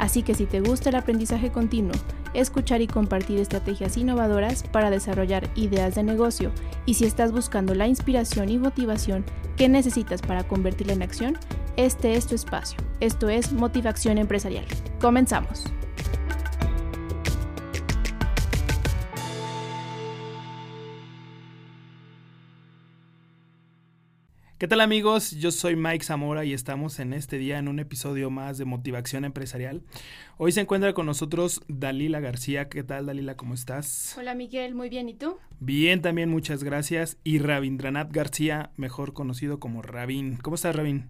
Así que si te gusta el aprendizaje continuo, escuchar y compartir estrategias innovadoras para desarrollar ideas de negocio y si estás buscando la inspiración y motivación que necesitas para convertirla en acción, este es tu espacio. Esto es Motivación Empresarial. Comenzamos. ¿Qué tal amigos? Yo soy Mike Zamora y estamos en este día en un episodio más de Motivación Empresarial. Hoy se encuentra con nosotros Dalila García. ¿Qué tal Dalila? ¿Cómo estás? Hola Miguel, muy bien. ¿Y tú? Bien, también muchas gracias. Y Rabindranath García, mejor conocido como Rabin. ¿Cómo estás Rabin?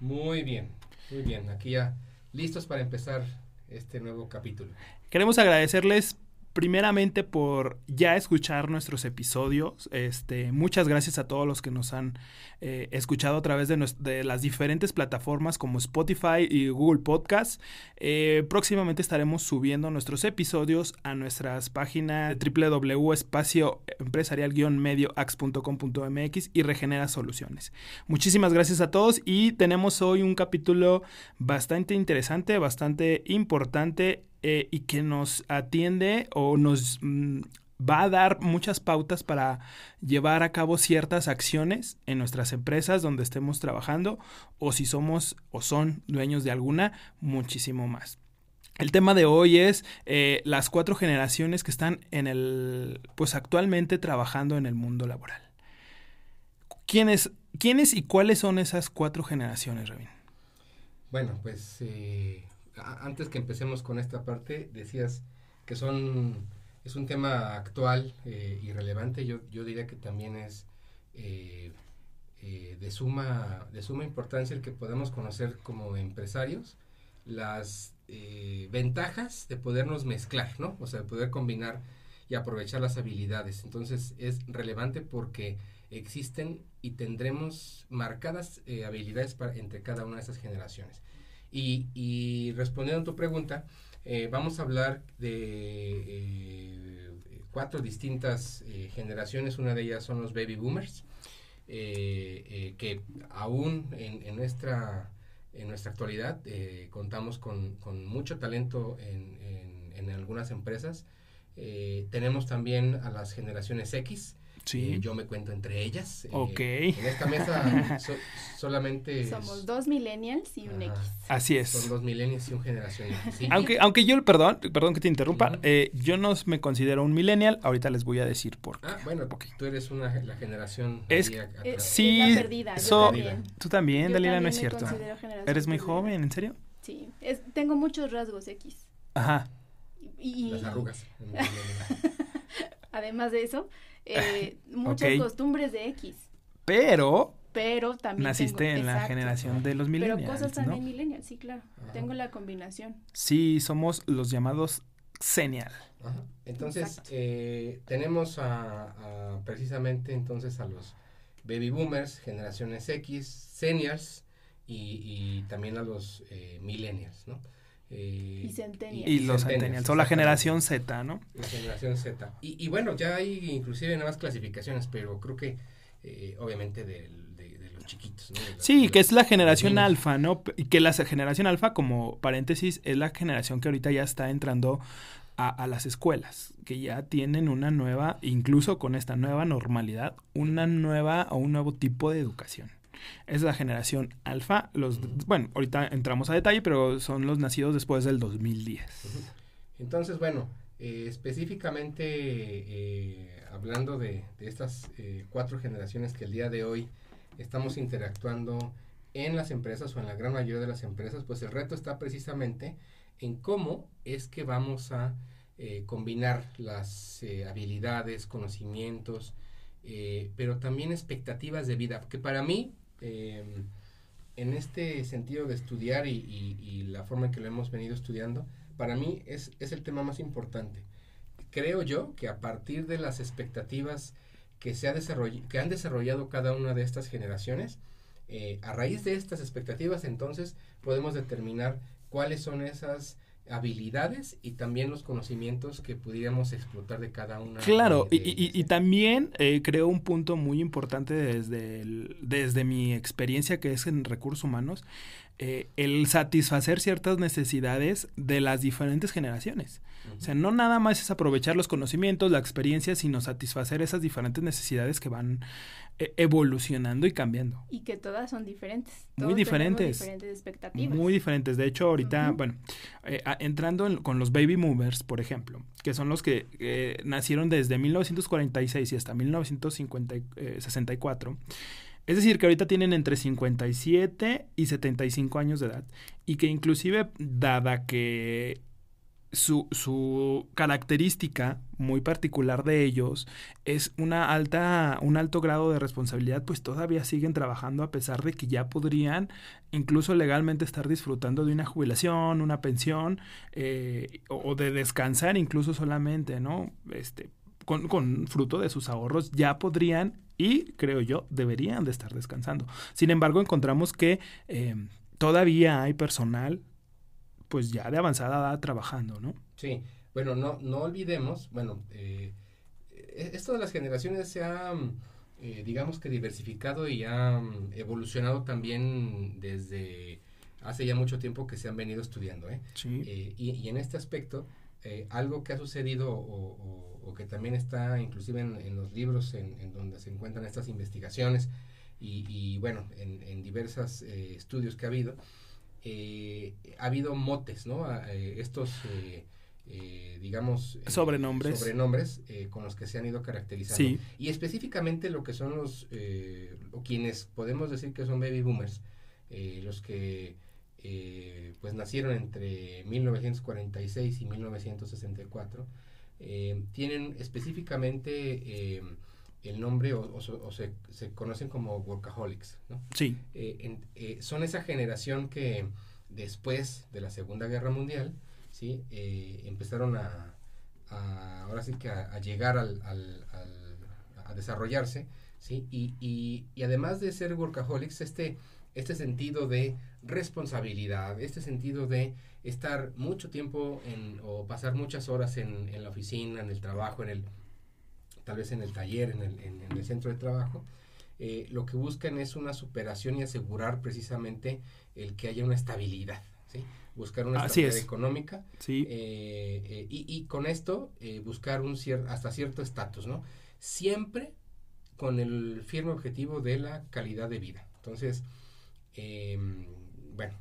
Muy bien, muy bien. Aquí ya listos para empezar este nuevo capítulo. Queremos agradecerles primeramente por ya escuchar nuestros episodios. Este, muchas gracias a todos los que nos han eh, escuchado a través de, las diferentes plataformas como Spotify y Google Podcast. Eh, próximamente estaremos subiendo nuestros episodios a nuestras páginas www.espacioempresarial-medioax.com.mx y Regenera Soluciones. Muchísimas gracias a todos y tenemos hoy un capítulo bastante interesante, bastante importante eh, y que nos atiende o nos mm, va a dar muchas pautas para llevar a cabo ciertas acciones en nuestras empresas donde estemos trabajando o si somos o son dueños de alguna, muchísimo más. El tema de hoy es eh, las cuatro generaciones que están en el, pues actualmente trabajando en el mundo laboral. ¿Quiénes, y cuáles son esas cuatro generaciones, Rabin? Bueno, pues eh, antes que empecemos con esta parte, decías que son es un tema actual eh, y relevante. Yo, yo diría que también es eh, eh, de, suma, de suma importancia el que podamos conocer como empresarios las ventajas de podernos mezclar, ¿no? O sea, de poder combinar y aprovechar las habilidades. Entonces es relevante porque existen y tendremos marcadas habilidades para, entre cada una de estas generaciones. Y, y respondiendo a tu pregunta, eh, vamos a hablar de eh, cuatro distintas eh, generaciones. Una de ellas son los baby boomers, que aún en, en, nuestra, en nuestra actualidad contamos con, con, mucho talento en, en, en algunas empresas. tenemos también a las generaciones X, Sí. Eh, yo me cuento entre ellas. Eh, ok. en esta mesa solamente... Somos dos millennials y un X. Así es. Son dos millennials y un generación X. Aunque, aunque yo, perdón, perdón que te interrumpa, eh, yo no me considero un millennial, ahorita les voy a decir por qué. Ah, bueno, porque tú eres una, la generación... Es, sí, la perdida, también. Tú también, Dalila, no es cierto. Eres muy joven, ¿en serio? Sí, tengo muchos rasgos X. Ajá. Y, Las arrugas. Además de eso, eh, muchas costumbres de X. Pero pero también naciste en la generación de los millennials. Pero cosas también millennials, sí, claro. Tengo la combinación. Sí, somos los llamados senial. Entonces, eh, tenemos a, precisamente entonces a los baby boomers, generaciones X, seniors y, también a los eh, millennials, ¿no? Eh, y centennials. Y los centennials, o la generación Z, ¿no? La generación Z. Y, bueno, ya hay inclusive nuevas clasificaciones, pero creo que eh, obviamente de, los chiquitos, ¿no? sí, que es la generación alfa, ¿no? Y que la generación alfa, como paréntesis, es la generación que ahorita ya está entrando a, a, las escuelas, que ya tienen una nueva, incluso con esta nueva normalidad, una nueva o un nuevo tipo de educación. Es la generación alfa. Los, bueno, ahorita entramos a detalle, pero son los nacidos después del 2010. Entonces, bueno, eh, específicamente eh, hablando de, estas eh, cuatro generaciones que el día de hoy estamos interactuando en las empresas o en la gran mayoría de las empresas, pues el reto está precisamente en cómo es que vamos a combinar las habilidades, conocimientos, pero también expectativas de vida, que para mí Em, en este sentido de estudiar y, la forma en que lo hemos venido estudiando, para mí es, el tema más importante. Creo yo que a partir de las expectativas que, se han desarrollado cada una de estas generaciones. Eh, a raíz de estas expectativas, entonces, podemos determinar cuáles son esas habilidades y también los conocimientos que pudiéramos explotar de cada una. Claro, y, y, también eh, creo un punto muy importante desde, desde mi experiencia que es en recursos humanos, eh, el satisfacer ciertas necesidades de las diferentes generaciones. O sea, no nada más es aprovechar los conocimientos, la experiencia, sino satisfacer esas diferentes necesidades que van e, evolucionando y cambiando. Y que todas son diferentes. Muy diferentes. diferentes expectativas. Muy diferentes. De hecho, ahorita, bueno, eh, entrando con los baby movers, por ejemplo, que son los que eh, nacieron desde 1946 y hasta 1964 es decir, que ahorita tienen entre 57 y 75 años de edad y que inclusive dada que su, su, característica muy particular de ellos es una alta, un alto grado de responsabilidad, pues todavía siguen trabajando a pesar de que ya podrían incluso legalmente estar disfrutando de una jubilación, una pensión eh, o, de descansar incluso solamente, ¿no? Este, con, con fruto de sus ahorros ya podrían y creo yo deberían de estar descansando. Sin embargo, encontramos que eh, todavía hay personal pues ya de avanzada edad trabajando, ¿no? Sí, bueno, no, no olvidemos, bueno, eh, e-, esto de las generaciones se ha, eh, digamos que diversificado y ha evolucionado también desde hace ya mucho tiempo que se han venido estudiando, ¿eh? Sí. y, y, en este aspecto, algo que ha sucedido o o que también está inclusive en, los libros en, donde se encuentran estas investigaciones y, bueno, en, en diversos eh, estudios que ha habido, eh, ha habido motes, ¿no? Eh, estos, digamos... sobrenombres. Sobrenombres con los que se han ido caracterizando. Y específicamente lo que son los, o quienes podemos decir que son baby boomers, los que... pues nacieron entre 1946 y 1964, eh, tienen específicamente eh, el nombre o, se, se, conocen como workaholics, ¿no? Sí. Eh, son esa generación que después de la Segunda Guerra Mundial, ¿sí? empezaron a, ahora sí que a, llegar al, al, a desarrollarse, ¿sí? Y, y, y además de ser workaholics, este, este sentido de responsabilidad, este sentido de estar mucho tiempo en, o pasar muchas horas en, en, la oficina, en el trabajo, en el, tal vez en el taller, en el, en, el centro de trabajo, eh, lo que buscan es una superación y asegurar precisamente el que haya una estabilidad, ¿sí? buscar una estabilidad económica sí. Eh, eh, y, y, con esto buscar un cier hasta cierto estatus, ¿no? Siempre con el firme objetivo de la calidad de vida. Entonces, em, bueno,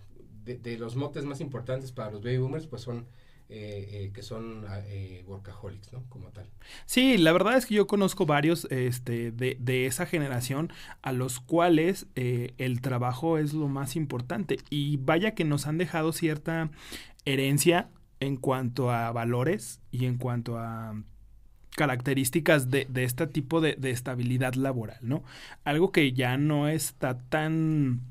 de, los motes más importantes para los baby boomers, pues son eh, eh, que son ah, eh, workaholics, ¿no? Como tal. Sí, la verdad es que yo conozco varios este, de, de esa generación a los cuales el trabajo es lo más importante. Y vaya que nos han dejado cierta herencia en cuanto a valores y en cuanto a características de, de este tipo de, de estabilidad laboral, ¿no? Algo que ya no está tan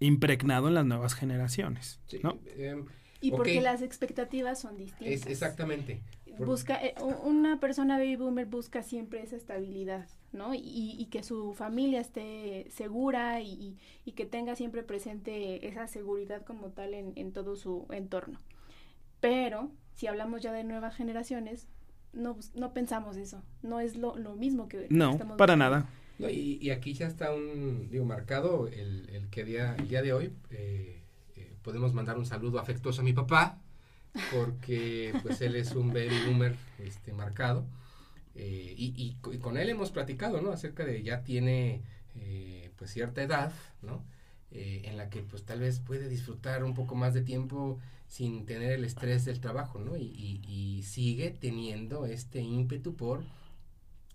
impregnado en las nuevas generaciones. ¿no? Em, y porque las expectativas son distintas. exactamente. Busca, eh, una persona baby boomer busca siempre esa estabilidad, ¿no? Y, y que su familia esté segura y, y, que tenga siempre presente esa seguridad como tal en, en todo su entorno. Pero si hablamos ya de nuevas generaciones, no, no pensamos eso. No es lo, lo mismo que... No, para nada y, aquí ya está un, digo, marcado el, el que día, el día de hoy eh, eh, podemos mandar un saludo afectuoso a mi papá, porque pues él es un baby boomer este, marcado. Eh, y, y, con él hemos platicado, ¿no? Acerca de ya tiene pues cierta edad, ¿no? en la que pues tal vez puede disfrutar un poco más de tiempo sin tener el estrés del trabajo, ¿no? Y, y sigue teniendo este ímpetu por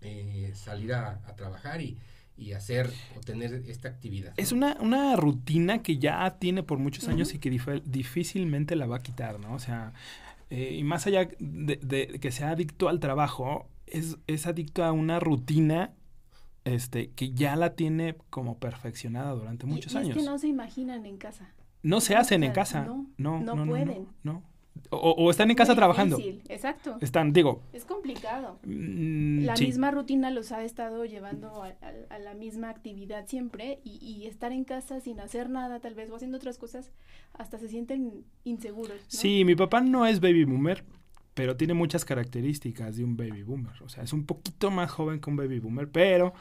eh, salir a, trabajar y, y, hacer o tener esta actividad. Es una, una rutina que ya tiene por muchos años y que difícilmente la va a quitar, ¿no? O sea, eh, y más allá de, que sea adicto al trabajo, es, es adicto a una rutina este, que ya la tiene como perfeccionada durante muchos años. Es que no se imaginan en casa. No se hacen en casa. No, no, no, pueden. no o, están en casa Muy trabajando. difícil, Exacto. Están, digo. Es complicado. mm, La sí. misma rutina los ha estado llevando a, a- a la misma actividad siempre y, y estar en casa sin hacer nada tal vez o haciendo otras cosas hasta se sienten inseguros. ¿no? Sí, mi papá no es baby boomer, pero tiene muchas características de un baby boomer. O sea, es un poquito más joven que un baby boomer, pero,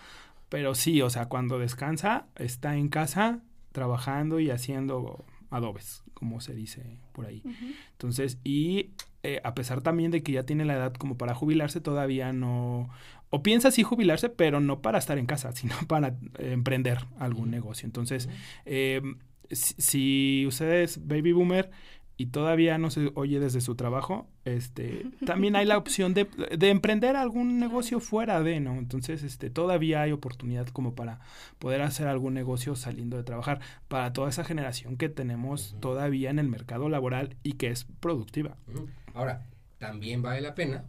pero sí, o sea, cuando descansa, está en casa trabajando y haciendo adobes, como se dice por ahí. Entonces, y eh, a pesar también de que ya tiene la edad como para jubilarse, todavía no... O piensa sí jubilarse, pero no para estar en casa, sino para eh, emprender algún negocio. Entonces, eh, si, si usted es baby boomer y todavía no se oye desde su trabajo, este, también hay la opción de, de emprender algún negocio fuera de, ¿no? Entonces, este, todavía hay oportunidad como para poder hacer algún negocio saliendo de trabajar para toda esa generación que tenemos todavía en el mercado laboral y que es productiva. Ahora, también vale la pena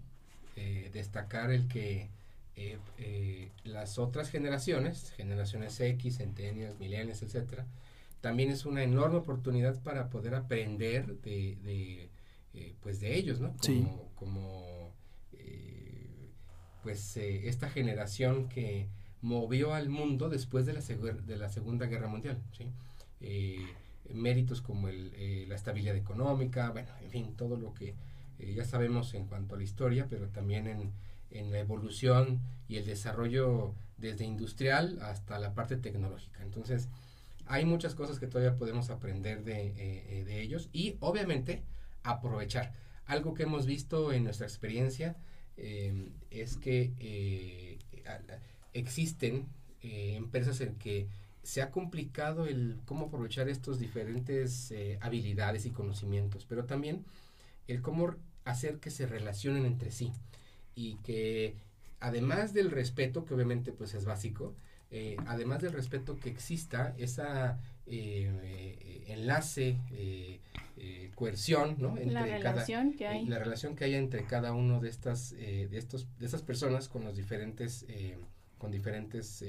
eh, destacar el que eh, eh, las otras generaciones, generaciones X, centennials, millennials, etcétera, también es una enorme oportunidad para poder aprender de, de, eh, pues de ellos, ¿no? Como, Sí. como eh, pues eh, esta generación que movió al mundo después de la, de la Segunda Guerra Mundial, ¿sí? Méritos como el, la estabilidad económica, bueno, en fin, todo lo que ya sabemos en cuanto a la historia, pero también en, en la evolución y el desarrollo desde industrial hasta la parte tecnológica. Entonces, hay muchas cosas que todavía podemos aprender de, eh, eh, de ellos y obviamente aprovechar. Algo que hemos visto en nuestra experiencia eh, es que eh, existen eh, empresas en que se ha complicado el cómo aprovechar estos diferentes eh, habilidades y conocimientos, pero también el cómo hacer que se relacionen entre sí y que además del respeto, que obviamente pues es básico, eh, además del respeto que exista esa eh, eh, enlace, coerción, ¿no? La relación que hay. la relación que haya entre cada uno de estas, de estos, de estas personas con los diferentes, con diferentes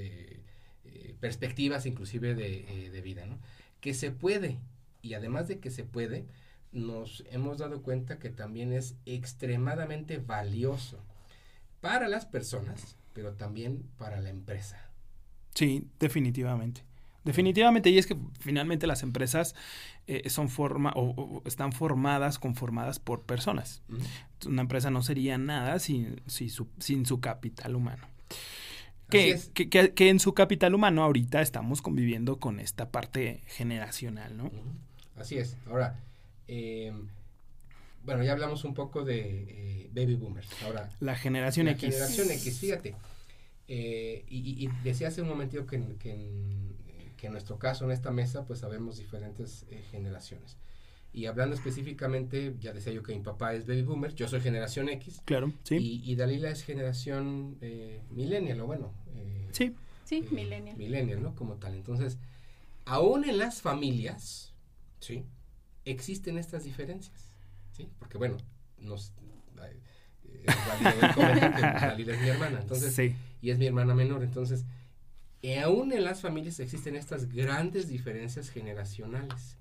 perspectivas, inclusive de, de vida, ¿no? Que se puede y además de que se puede, nos hemos dado cuenta que también es extremadamente valioso para las personas, pero también para la empresa. Sí, definitivamente. Definitivamente, y es que finalmente las empresas eh, son forma o, o están formadas, conformadas por personas. Una empresa no sería nada sin, sin, su, sin su capital humano. Que, que, que- que en su capital humano ahorita estamos conviviendo con esta parte generacional, ¿no? Así es. Ahora, eh, bueno, ya hablamos un poco de eh, baby boomers. Ahora, La generación la X. generación X, fíjate. Eh, y, decía hace un momentito que, en- que, en, que en nuestro caso, en esta mesa, pues sabemos diferentes eh, generaciones. Y hablando específicamente, ya decía yo que mi papá es baby boomer, yo soy generación X. Claro, sí. Y, y Dalila es generación eh, millennial, o bueno. eh, Sí, Sí, eh, millennial. millennial, ¿no? Como tal. Entonces, aún en las familias, ¿sí? Existen estas diferencias, ¿sí? Porque, bueno, nos... eh, Dalila es mi hermana, entonces, sí. Y es mi hermana menor, entonces, eh, aún en las familias existen estas grandes diferencias generacionales.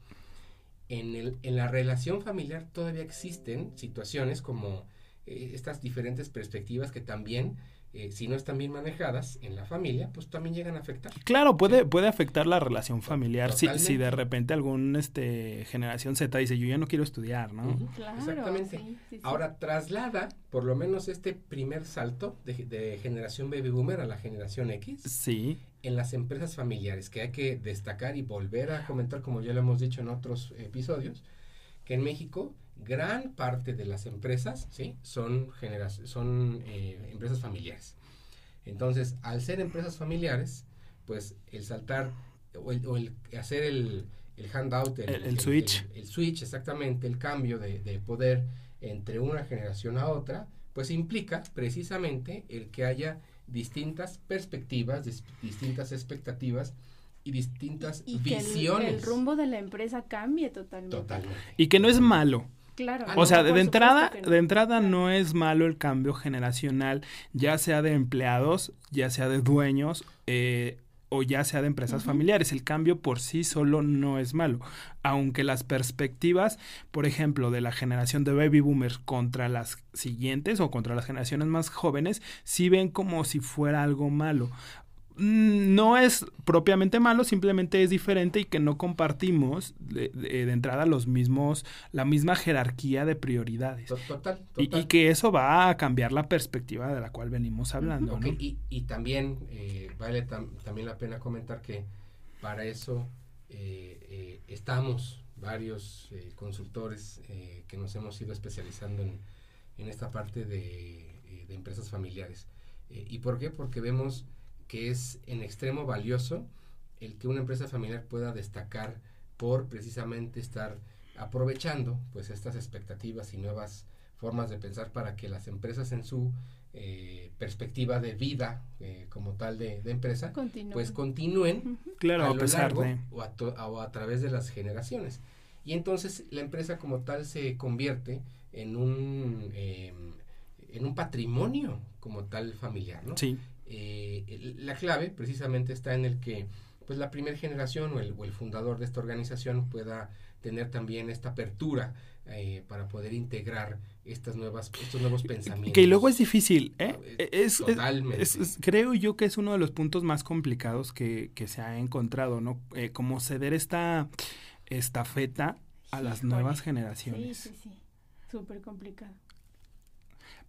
En, el, en la relación familiar todavía existen situaciones como eh, estas diferentes perspectivas que también, eh, si no están bien manejadas en la familia, pues también llegan a afectar. Claro, puede, puede afectar la relación familiar si, si de repente algún este generación Z dice yo ya no quiero estudiar, ¿no? Ujú, Claro, Exactamente. sí, sí, sí. Ahora traslada por lo menos este primer salto de, de generación baby boomer a la generación X Sí, en las empresas familiares, que hay que destacar y volver a comentar, como ya lo hemos dicho en otros episodios, que en México gran parte de las empresas ¿sí? son, genera- son eh, empresas familiares. Entonces, al ser empresas familiares, pues el saltar o el, o el hacer el, el handout, El- el switch. El, el switch, exactamente, el cambio de, de poder entre una generación a otra, pues implica precisamente el que haya distintas perspectivas, dis- distintas expectativas y distintas y que el- visiones. el, rumbo de la empresa cambie totalmente. Totalmente. y que no es malo. Claro. Ah, O no, sea, de entrada, no. de entrada no es malo el cambio generacional, ya sea de empleados, ya sea de dueños, eh, o ya sea de empresas familiares. El cambio por sí solo no es malo, aunque las perspectivas, por ejemplo, de la generación de baby boomers contra las siguientes o contra las generaciones más jóvenes, sí ven como si fuera algo malo. Mm, no es propiamente malo, simplemente es diferente y que no compartimos de, entrada los mismos, la misma jerarquía de prioridades. Total, Y, que eso va a cambiar la perspectiva de la cual venimos hablando. y, también eh, vale también la pena comentar que para eso eh, eh, estamos varios consultores que nos hemos ido especializando en, en esta parte de, de empresas familiares. ¿Y por qué? Porque vemos que es en extremo valioso el que una empresa familiar pueda destacar por precisamente estar aprovechando pues estas expectativas y nuevas formas de pensar para que las empresas en su eh, perspectiva de vida eh, como tal de, empresa pues continúen claro, a, lo largo o, a o a través de las generaciones. Y entonces la empresa como tal se convierte en un em, en un patrimonio como tal familiar ¿no? sí eh, la clave precisamente está en el que pues la primera generación o el, o el, fundador de esta organización pueda tener también esta apertura eh, para poder integrar estas nuevas, estos nuevos pensamientos. Que luego es difícil, ¿eh? Ah, e, es, Es, creo yo que es uno de los puntos más complicados que, que se ha encontrado, ¿no? Eh, como ceder esta estafeta a las nuevas generaciones. Sí, sí, sí. Súper complicado.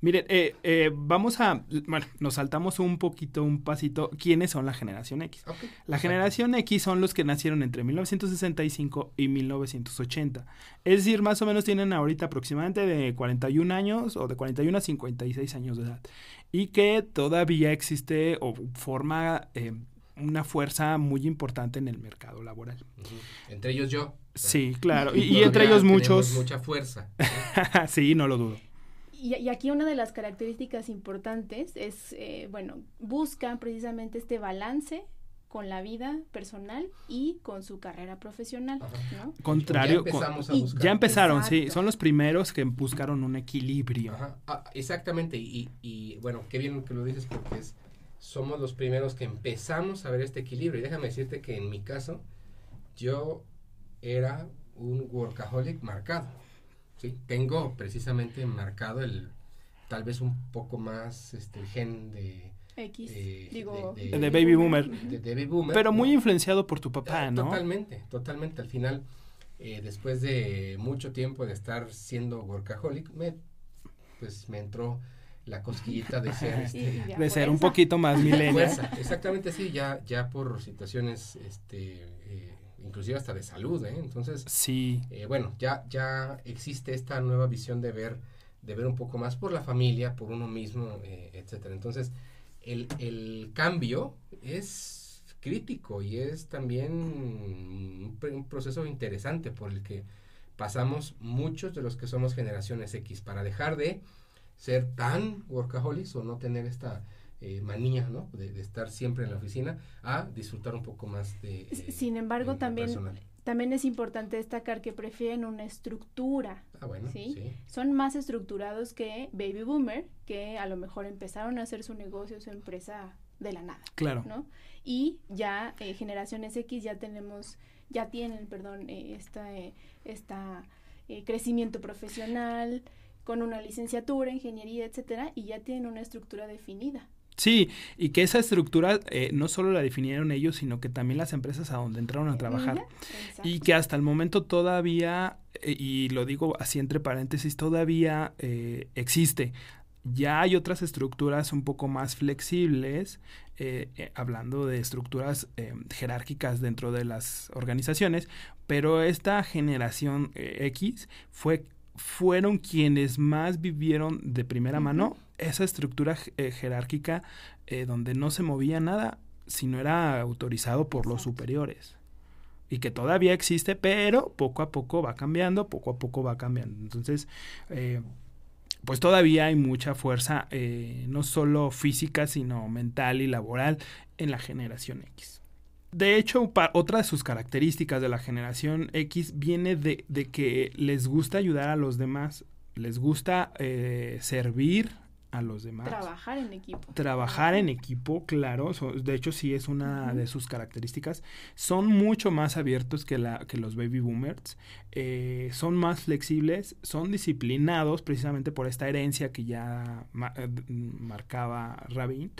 Miren, eh, eh, vamos a, bueno, nos saltamos un poquito, un pasito. ¿Quiénes son la generación X? La generación X son los que nacieron entre 1965 y 1980. Es decir, más o menos tienen ahorita aproximadamente de 41 años o de 41 a 56 años de edad. Y que todavía existe o forma eh, una fuerza muy importante en el mercado laboral. Entre ellos yo. Sí, claro. Y, y entre ellos muchos. Mucha fuerza. sí, no lo dudo. Y, aquí una de las características importantes es, eh, bueno, busca precisamente este balance con la vida personal y con su carrera profesional. ¿no? Contrario, ya, empezaron, sí, son los primeros que buscaron un equilibrio. Ah, exactamente, y, y, bueno, qué bien que lo dices porque es, somos los primeros que empezamos a ver este equilibrio. Y déjame decirte que en mi caso, yo era un workaholic marcado. Sí, tengo precisamente marcado el tal vez un poco más este gen de X, digo, de, baby boomer. De, baby boomer. Pero muy influenciado por tu papá, ¿no? Totalmente, totalmente. Al final, eh, después de mucho tiempo de estar siendo workaholic, me, pues me entró la cosquillita de ser este, de ser un poquito más milenial. Exactamente, sí, ya, ya por situaciones este, eh, inclusive hasta de salud, ¿eh? Entonces, sí. Eh, bueno, ya, ya existe esta nueva visión de ver, de ver un poco más por la familia, por uno mismo, eh, etcétera. Entonces, el, el, cambio es crítico y es también un, un, proceso interesante por el que pasamos muchos de los que somos generaciones X para dejar de ser tan workaholics o no tener esta eh, manía, ¿no? De, estar siempre en la oficina, a disfrutar un poco más de... Eh, Sin embargo, también, también es importante destacar que prefieren una estructura. Ah, bueno, ¿sí? Son más estructurados que Baby Boomer, que a lo mejor empezaron a hacer su negocio, su empresa de la nada. Claro. ¿no? Y ya eh, generaciones X ya tenemos, ya tienen, perdón, eh, esta, esta crecimiento profesional con una licenciatura, ingeniería, etcétera, y ya tienen una estructura definida. Sí, y que esa estructura eh, no solo la definieron ellos, sino que también las empresas a donde entraron a trabajar. Y que hasta el momento todavía, eh, y lo digo así entre paréntesis, todavía eh, existe. Ya hay otras estructuras un poco más flexibles, hablando de estructuras jerárquicas dentro de las organizaciones, pero esta generación X fue fueron quienes más vivieron de primera mano esa estructura eh, jerárquica eh, donde no se movía nada si no era autorizado por los superiores. Y que todavía existe, pero poco a poco va cambiando, poco a poco va cambiando. Entonces, eh, pues todavía hay mucha fuerza, no solo física, sino mental y laboral en la generación X. De hecho, otra de sus características de la generación X viene de, que les gusta ayudar a los demás, les gusta servir a los demás. Trabajar en equipo. Trabajar en equipo, claro. de hecho, sí es una de sus características. Son mucho más abiertos que, la, que los baby boomers. Eh, son más flexibles, son disciplinados precisamente por esta herencia que ya eh, marcaba Rabin.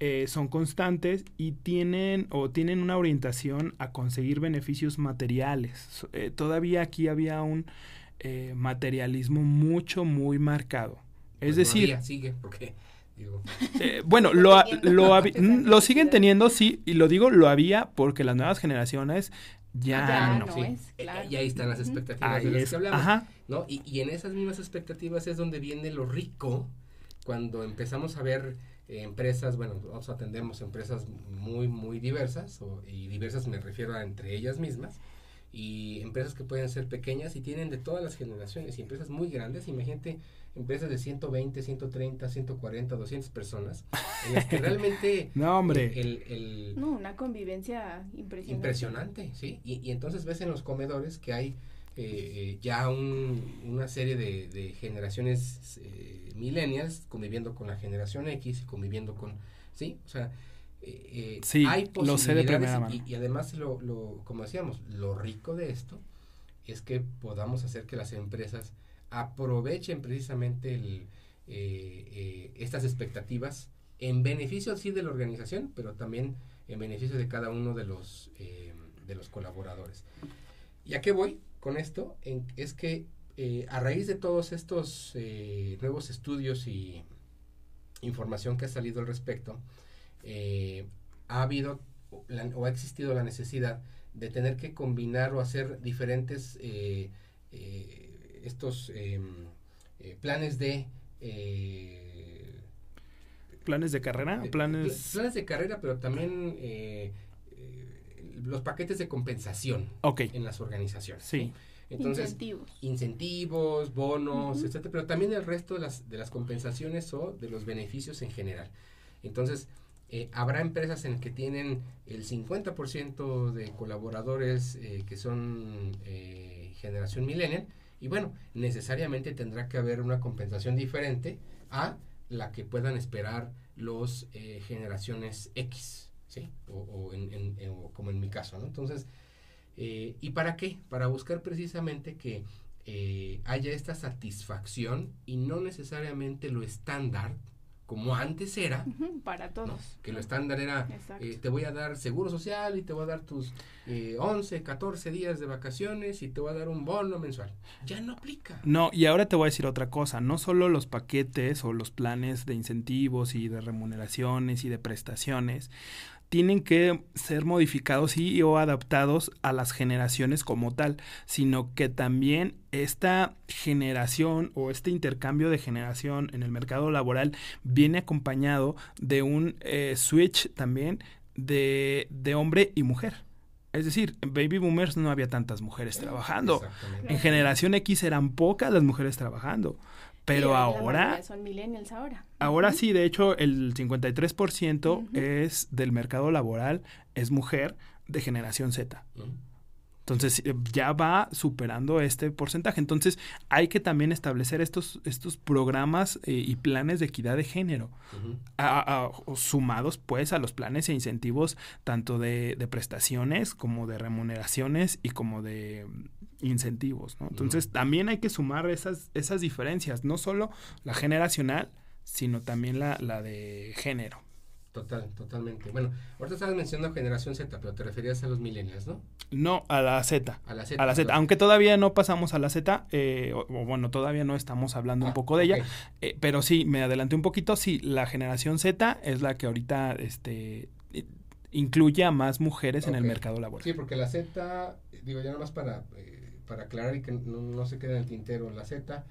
Eh, son constantes y tienen o tienen una orientación a conseguir beneficios materiales. todavía aquí había un materialismo mucho, muy marcado. Es pues decir... sigue, porque... Eh, bueno, lo, lo, lo, siguen teniendo, sí, y lo digo, lo había porque las nuevas generaciones ya, no. Es, eh, Y ahí están las expectativas de las que hablamos. ¿no? Y, y, en esas mismas expectativas es donde viene lo rico cuando empezamos a ver eh, empresas, bueno, nosotros atendemos empresas muy, muy diversas, y diversas me refiero a entre ellas mismas, y empresas que pueden ser pequeñas y tienen de todas las generaciones, y empresas muy grandes, imagínate empresas de 120, 130, 140, 200 personas, en las que realmente... no, hombre. El, no, una convivencia impresionante. Impresionante, sí. Y, y entonces ves en los comedores que hay eh, eh, ya un, una serie de, de generaciones eh, millennials conviviendo con la generación X y conviviendo con... Sí, o sea... Eh, sí, hay posibilidades lo sé de primera mano. Y, y, además, lo, lo, como decíamos, lo rico de esto es que podamos hacer que las empresas aprovechen precisamente el, eh, eh, estas expectativas en beneficio sí de la organización, pero también en beneficio de cada uno de los, eh, de los colaboradores. ¿Y a qué voy con esto? es que a raíz de todos estos nuevos estudios y información que ha salido al respecto, ha habido o ha existido la necesidad de tener que combinar o hacer diferentes estos em, eh, planes de... Eh, ¿Planes de carrera? planes... planes de carrera, pero también eh, los paquetes de compensación en las organizaciones. Sí. Entonces, incentivos. Incentivos, bonos, etcétera, pero también el resto de las, de las compensaciones o de los beneficios en general. Entonces, habrá empresas en que tienen el 50% de colaboradores que son generación millennial y bueno, necesariamente tendrá que haber una compensación diferente a la que puedan esperar los eh, generaciones X, ¿sí? O, en, como en mi caso, ¿no? Entonces, eh, ¿y para qué? Para buscar precisamente que eh, haya esta satisfacción y no necesariamente lo estándar como antes era. para todos. Que lo estándar era, eh, te voy a dar seguro social y te voy a dar tus eh, 11, 14 días de vacaciones y te voy a dar un bono mensual. Ya no aplica. No, y ahora te voy a decir otra cosa. No solo los paquetes o los planes de incentivos y de remuneraciones y de prestaciones tienen que ser modificados y o adaptados a las generaciones como tal, sino que también esta generación o este intercambio de generación en el mercado laboral viene acompañado de un eh, switch también de, de hombre y mujer. Es decir, en Baby Boomers no había tantas mujeres trabajando. En Generación X eran pocas las mujeres trabajando. Pero ahora... Son millennials ahora. Ahora sí, de hecho, el 53% es del mercado laboral, es mujer de generación Z. Entonces eh, ya va superando este porcentaje. Entonces hay que también establecer estos, estos programas eh, y planes de equidad de género, sumados pues a los planes e incentivos tanto de, de, prestaciones como de remuneraciones y como de incentivos. ¿no? Entonces también hay que sumar esas, esas diferencias, no solo la generacional, sino también la, la de género. Total, totalmente. Bueno, ahorita estabas mencionando generación Z, pero te referías a los millennials, ¿no? No, a la Z. A la Z. A la Z. Aunque todavía no pasamos a la Z, eh, o, bueno, todavía no estamos hablando un ah, poco de ella, eh, pero sí, me adelanté un poquito. Sí, la generación Z es la que ahorita este, incluye a más mujeres en el mercado laboral. Sí, porque la Z, digo, ya nada más para, eh, para aclarar y que no, no se quede en el tintero, la Z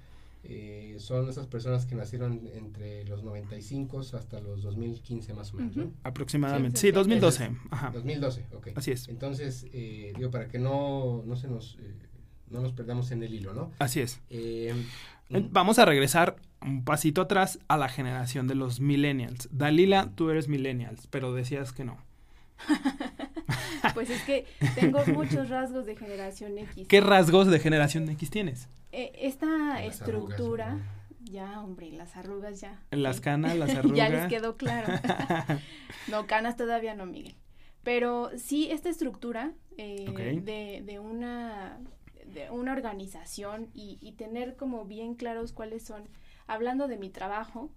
eh, son esas personas que nacieron entre los 95 hasta los 2015 más o menos, ¿no? Aproximadamente, sí, 2012. Ajá. 2012, ok. Así es. Entonces, eh, digo, para que no, no se nos, eh, no nos perdamos en el hilo, ¿no? Así es. Vamos a regresar un pasito atrás a la generación de los millennials. Dalila, tú eres millennials, pero decías que no. pues es que tengo muchos rasgos de generación X. ¿Qué rasgos de generación X tienes? Eh, esta estructura Ya, hombre, las arrugas ya. Las canas, las arrugas. ya les quedó claro. no, canas todavía no, Miguel. Pero sí, esta estructura eh, de, de, una, de una organización y, y tener como bien claros cuáles son, hablando de mi trabajo,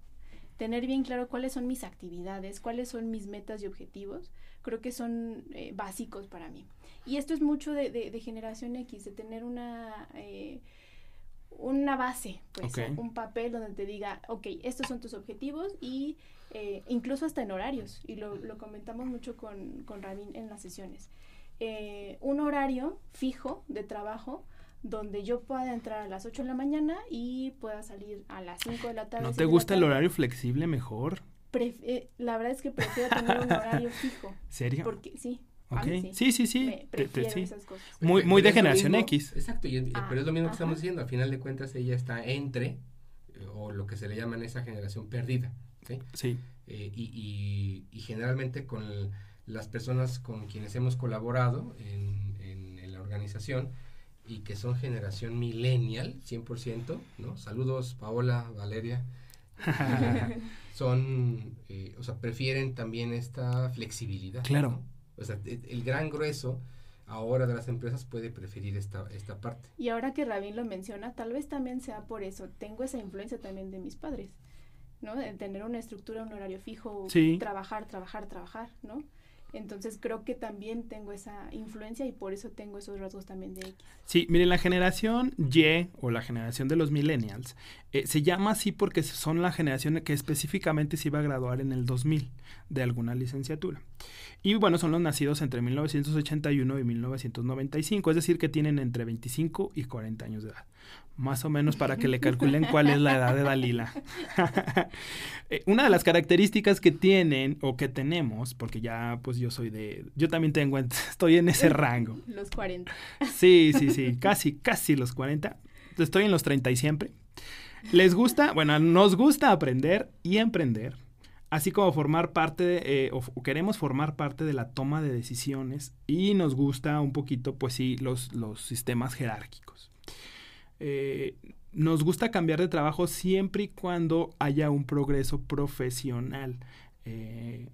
tener bien claro cuáles son mis actividades, cuáles son mis metas y objetivos, creo que son eh, básicos para mí. Y esto es mucho de, de, generación X, de tener una, eh, una base, pues, un papel donde te diga, ok, estos son tus objetivos y eh, incluso hasta en horarios, y lo, lo comentamos mucho con, con Rabin en las sesiones. un horario fijo de trabajo donde yo pueda entrar a las 8 de la mañana y pueda salir a las 5 de la tarde. ¿No te gusta el horario flexible mejor? Eh, la verdad es que prefiero tener un horario fijo. ¿Serio? Porque sí. sí. sí, sí, Esas cosas. Muy, muy de generación X. Exacto, ah, pero es lo mismo que estamos diciendo. Al final de cuentas, ella está entre, eh, o lo que se le llama en esa generación perdida. Sí. sí. Eh, y, y, generalmente con las personas con quienes hemos colaborado en, en, en la organización, y que son generación millennial, 100%, ¿no? Saludos, Paola, Valeria. son, eh, o sea, prefieren también esta flexibilidad. Claro. O sea, e, el gran grueso ahora de las empresas puede preferir esta, esta parte. Y ahora que Rabin lo menciona, tal vez también sea por eso. Tengo esa influencia también de mis padres, ¿no? De tener una estructura, un horario fijo, trabajar, trabajar, trabajar, ¿no? Entonces creo que también tengo esa influencia y por eso tengo esos rasgos también de X. Sí, miren, la generación Y o la generación de los millennials eh, se llama así porque son la generación que específicamente se iba a graduar en el 2000 de alguna licenciatura. Y bueno, son los nacidos entre 1981 y 1995, es decir, que tienen entre 25 y 40 años de edad más o menos para que le calculen cuál es la edad de Dalila. Eh, una de las características que tienen o que tenemos, porque ya pues yo soy de, yo también tengo, estoy en ese rango. Los 40. Sí, sí, sí, casi, casi los 40. Estoy en los 30 y siempre. Les gusta, bueno, nos gusta aprender y emprender, así como formar parte, eh, o queremos formar parte de la toma de decisiones y nos gusta un poquito, pues sí, los, los sistemas jerárquicos. Eh, nos gusta cambiar de trabajo siempre y cuando haya un progreso profesional. Eh,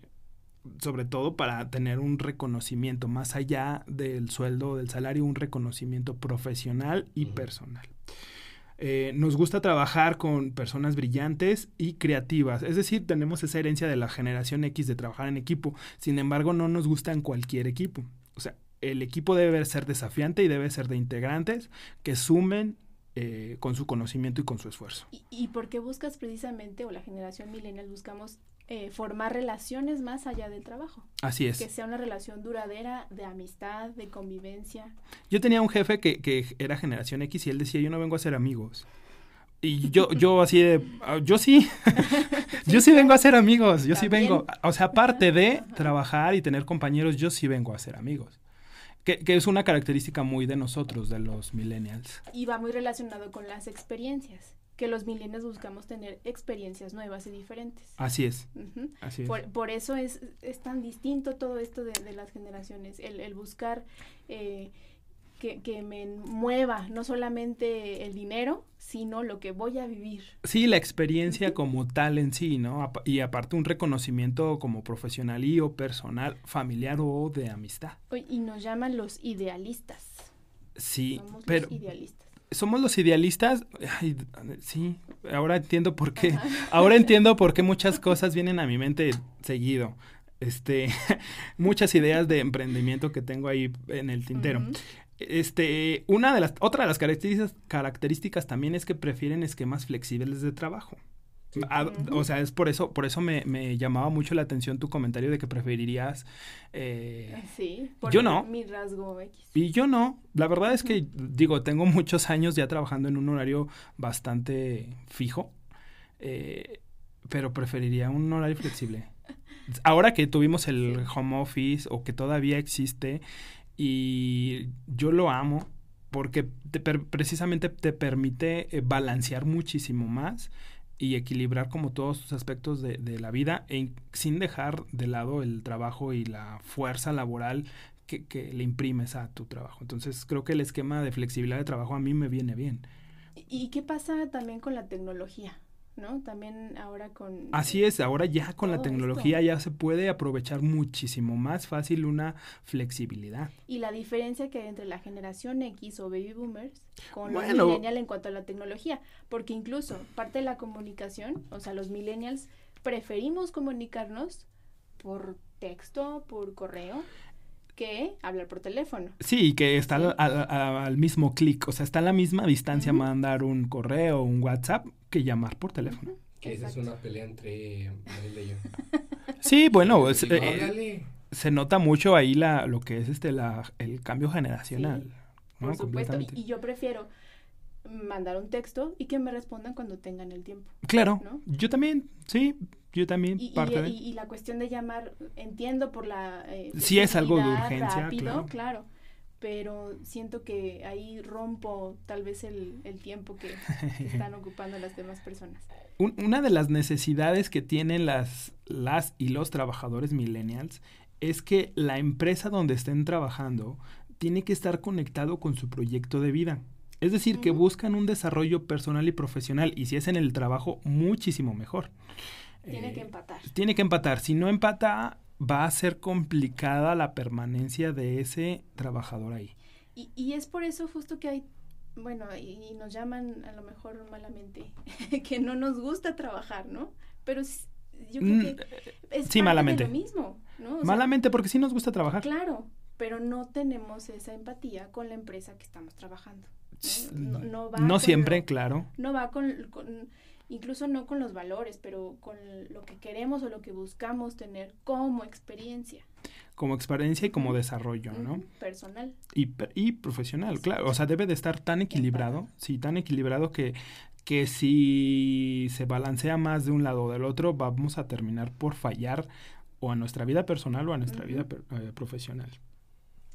sobre todo para tener un reconocimiento más allá del sueldo o del salario, un reconocimiento profesional y personal. Eh, nos gusta trabajar con personas brillantes y creativas, es decir, tenemos esa herencia de la generación X de trabajar en equipo, sin embargo no nos gusta en cualquier equipo. O sea, el equipo debe ser desafiante y debe ser de integrantes que sumen eh, con su conocimiento y con su esfuerzo. ¿Y, ¿Y, por qué buscas precisamente, o la generación millennial buscamos eh, formar relaciones más allá del trabajo? Así es. Que sea una relación duradera de amistad, de convivencia. Yo tenía un jefe que, que era generación X y él decía, yo no vengo a ser amigos. Y yo, yo así de, ah, yo sí, yo sí vengo a ser amigos, yo sí vengo, o sea, aparte de trabajar y tener compañeros, yo sí vengo a ser amigos. Que, es una característica muy de nosotros, de los millennials. Y va muy relacionado con las experiencias, que los millennials buscamos tener experiencias nuevas y diferentes. Así es. Así es. Por, eso es, es, tan distinto todo esto de, de las generaciones, el, el buscar eh, que, que, me mueva no solamente el dinero, sino lo que voy a vivir. Sí, la experiencia como tal en sí, ¿no? Y aparte un reconocimiento como profesional y o personal, familiar o de amistad. Y nos llaman los idealistas. Sí, Somos pero... Los idealistas. Somos los idealistas, sí, ahora entiendo por qué, ahora entiendo por qué muchas cosas vienen a mi mente seguido este, muchas ideas de emprendimiento que tengo ahí en el tintero. Este, una de las, otra de las características, características también es que prefieren esquemas flexibles de trabajo. Ah, o sea, es por eso, por eso me, me, llamaba mucho la atención tu comentario de que preferirías. Eh, sí, por yo no. Mi rasgo X. Y yo no. La verdad es que, digo, tengo muchos años ya trabajando en un horario bastante fijo, eh, pero preferiría un horario flexible. Ahora que tuvimos el home office o que todavía existe, y yo lo amo porque precisamente te permite eh, balancear muchísimo más y equilibrar como todos los aspectos de, de la vida e sin dejar de lado el trabajo y la fuerza laboral que, que, le imprimes a tu trabajo. Entonces creo que el esquema de flexibilidad de trabajo a mí me viene bien. ¿Y qué pasa también con la tecnología? ¿No? También ahora con... Así es, ahora ya con la tecnología ya se puede aprovechar muchísimo más fácil una flexibilidad. Y la diferencia que hay entre la generación X o baby boomers con los millennials en cuanto a la tecnología, porque incluso parte de la comunicación, o sea, los millennials preferimos comunicarnos por texto, por correo, que hablar por teléfono. Sí, que está Al, mismo clic, o sea, está a la misma distancia mandar un correo un WhatsApp que llamar por teléfono. Que esa es una pelea entre Marila y yo. Sí, bueno, eh, se nota mucho ahí la, lo que es este la, el cambio generacional. Por supuesto, y, yo prefiero mandar un texto y que me respondan cuando tengan el tiempo. Claro, yo también, sí, yo también. Y, y, la cuestión de llamar, entiendo por la... Eh, sí es algo de urgencia, rápido, claro. Pero siento que ahí rompo tal vez el, tiempo que, están ocupando las demás personas. una de las necesidades que tienen las, las y los trabajadores millennials es que la empresa donde estén trabajando tiene que estar conectado con su proyecto de vida. Es decir, que buscan un desarrollo personal y profesional y si es en el trabajo, muchísimo mejor. Tiene que eh, empatar. Tiene que empatar. Si no empata, va a ser complicada la permanencia de ese trabajador ahí. Y, y es por eso justo que hay, bueno, y, nos llaman a lo mejor malamente, que no nos gusta trabajar, ¿no? Pero yo creo mm, que es sí, malamente. lo mismo, ¿no? malamente, porque sí nos gusta trabajar. Claro, pero no tenemos esa empatía con la empresa que estamos trabajando. No, no, va no siempre, claro. No va con incluso no con los valores, pero con lo que queremos o lo que buscamos tener como experiencia. Como experiencia y como desarrollo, ¿no? Personal. Y, y profesional, claro. O sea, debe de estar tan equilibrado, sí, tan equilibrado que, que si se balancea más de un lado o del otro, vamos a terminar por fallar o a nuestra vida personal o a nuestra vida eh, profesional.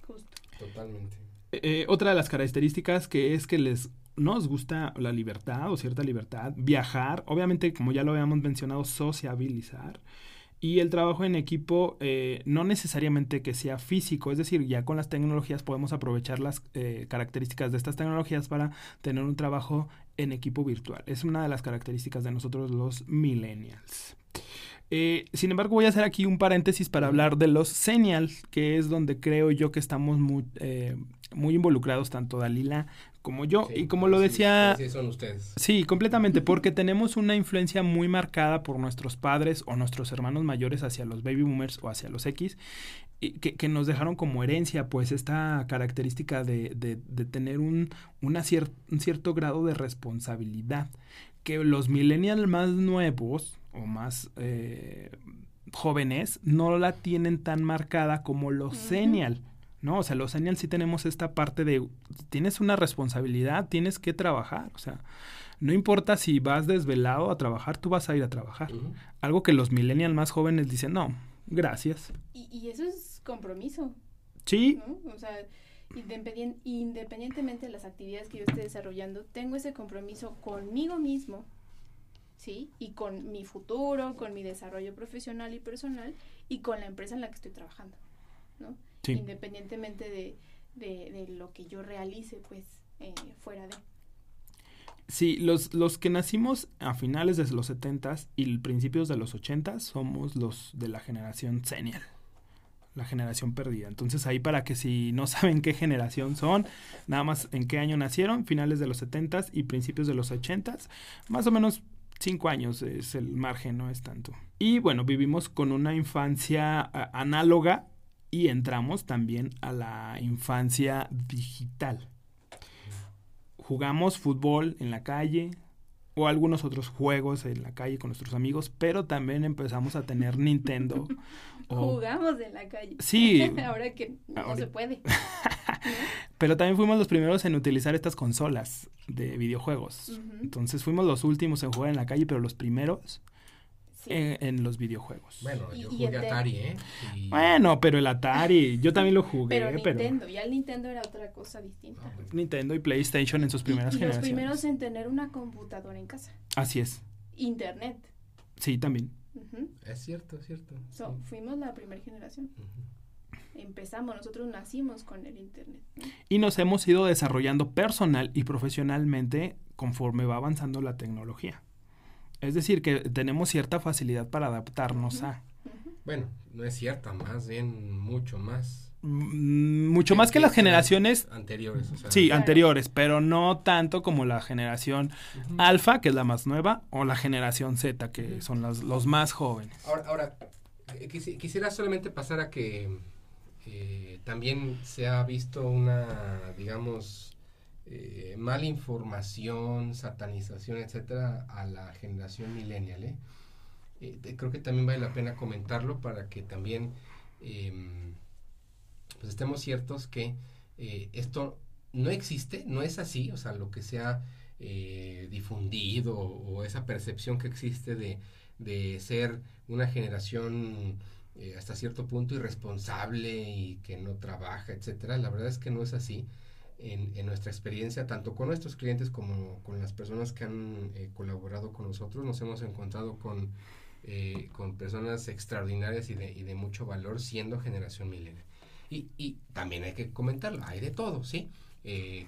Justo. Totalmente. Eh, otra de las características que es que les nos gusta la libertad o cierta libertad, viajar, obviamente como ya lo habíamos mencionado, sociabilizar. Y el trabajo en equipo eh, no necesariamente que sea físico, es decir, ya con las tecnologías podemos aprovechar las eh, características de estas tecnologías para tener un trabajo en equipo virtual. Es una de las características de nosotros los millennials. Eh, sin embargo, voy a hacer aquí un paréntesis para hablar de los senials, que es donde creo yo que estamos muy involucrados tanto Dalila como yo. y como lo decía... Sí, son ustedes. Sí, completamente, porque tenemos una influencia muy marcada por nuestros padres o nuestros hermanos mayores hacia los baby boomers o hacia los X, y que, que, nos dejaron como herencia, pues, esta característica de, de, de tener un, una un cierto grado de responsabilidad. Que los millennials más nuevos o más... Eh, jóvenes no la tienen tan marcada como los uh ¿no? O sea, los senials sí tenemos esta parte de, tienes una responsabilidad, tienes que trabajar, o sea, no importa si vas desvelado a trabajar, tú vas a ir a trabajar. Algo que los millennials más jóvenes dicen, no, gracias. Y, eso es compromiso. Sí. O sea, independientemente de las actividades que yo esté desarrollando, tengo ese compromiso conmigo mismo, ¿sí? Y con mi futuro, con mi desarrollo profesional y personal y con la empresa en la que estoy trabajando, ¿no? Independientemente de, de, lo que yo realice, pues, eh, fuera de. Sí, los, los que nacimos a finales de los 70 y principios de los 80 somos los de la generación senior, la generación perdida. Entonces ahí para que si no saben qué generación son, nada más en qué año nacieron, finales de los 70 y principios de los 80 más o menos cinco años es el margen, no es tanto. Y bueno, vivimos con una infancia análoga y entramos también a la infancia digital. Jugamos fútbol en la calle o algunos otros juegos en la calle con nuestros amigos, pero también empezamos a tener Nintendo. Jugamos en la calle. Sí. Ahora que no se puede. pero también fuimos los primeros en utilizar estas consolas de videojuegos. Entonces fuimos los últimos en jugar en la calle, pero los primeros en, los videojuegos. Bueno, yo jugué Atari, ¿eh? Bueno, pero el Atari, yo también lo jugué. Pero Nintendo, ya el Nintendo era otra cosa distinta. Pues, Nintendo y PlayStation en sus primeras y, generaciones. Los primeros en tener una computadora en casa. Así es. Internet. Sí, también. Es cierto, es cierto. Fuimos la primera generación. Empezamos, nosotros nacimos con el Internet. Y nos hemos ido desarrollando personal y profesionalmente conforme va avanzando la tecnología. Es decir, que tenemos cierta facilidad para adaptarnos a... Bueno, no es cierta, más bien mucho más. Mm, mucho más que las generaciones anteriores. sí, anteriores, pero no tanto como la generación alfa, que es la más nueva, o la generación Z, que son los más jóvenes. Ahora, ahora eh, quisiera solamente pasar a que eh, también se ha visto una, digamos, eh, mala información, satanización, etcétera, a la generación millennial. ¿eh? creo que también vale la pena comentarlo para que también em, pues estemos ciertos que esto no existe, no es así, o sea, lo que se ha difundido o esa percepción que existe de, de ser una generación eh, hasta cierto punto irresponsable y que no trabaja, etcétera. La verdad es que no es así. En, en nuestra experiencia, tanto con nuestros clientes como con las personas que han eh, colaborado con nosotros, nos hemos encontrado con, eh, con personas extraordinarias y de, y de, mucho valor siendo generación milenial. Y, y, también hay que comentarlo, hay de todo, ¿sí?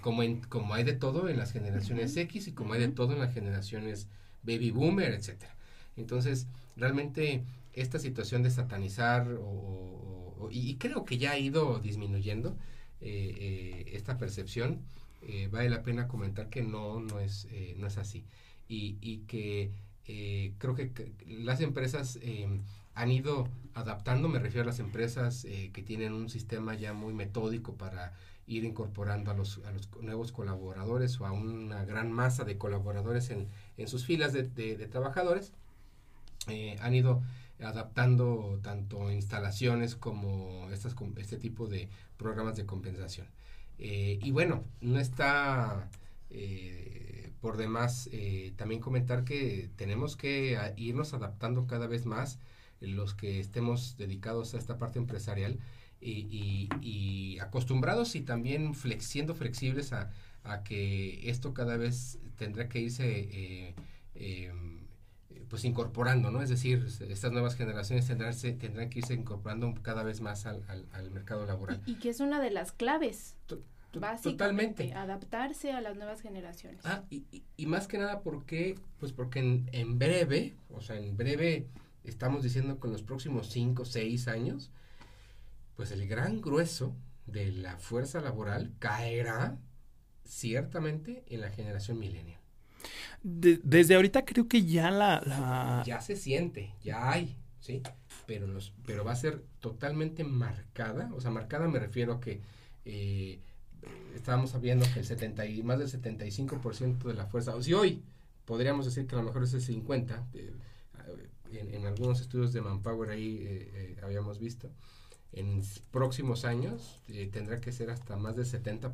como, en, como hay de todo en las generaciones X y como hay de todo en las generaciones baby boomer, etcétera. Entonces, realmente esta situación de satanizar o, y creo que ya ha ido disminuyendo eh, eh, esta percepción, eh, vale la pena comentar que no, no, es, no es así. Y, y que creo que, las empresas han ido adaptando, me refiero a las empresas que tienen un sistema ya muy metódico para ir incorporando a los, a los nuevos colaboradores o a una gran masa de colaboradores en, en sus filas de, de trabajadores, han ido adaptando tanto instalaciones como estas, este tipo de programas de compensación. Eh, y bueno, no está eh, por demás eh, también comentar que tenemos que irnos adaptando cada vez más los que estemos dedicados a esta parte empresarial y, acostumbrados y también siendo flexibles a, a, que esto cada vez tendrá que irse pues incorporando, ¿no? Es decir, estas nuevas generaciones tendrán, tendrán que irse incorporando cada vez más al, al, mercado laboral. Y, que es una de las claves. Básicamente, adaptarse a las nuevas generaciones. Ah, y, y, más que nada porque, pues porque en, en, breve, o sea, en breve, estamos diciendo que en los próximos cinco, seis años, pues el gran grueso de la fuerza laboral caerá ciertamente en la generación milenial desde ahorita creo que ya la, Ya se siente, ya hay, ¿sí? Pero, los, pero va a ser totalmente marcada, o sea, marcada me refiero a que eh, estábamos viendo que el 70 y más del 75% de la fuerza, o si hoy podríamos decir que a lo mejor es el 50, eh, en, algunos estudios de Manpower ahí eh, habíamos visto, en próximos años tendrá que ser hasta más del 70%,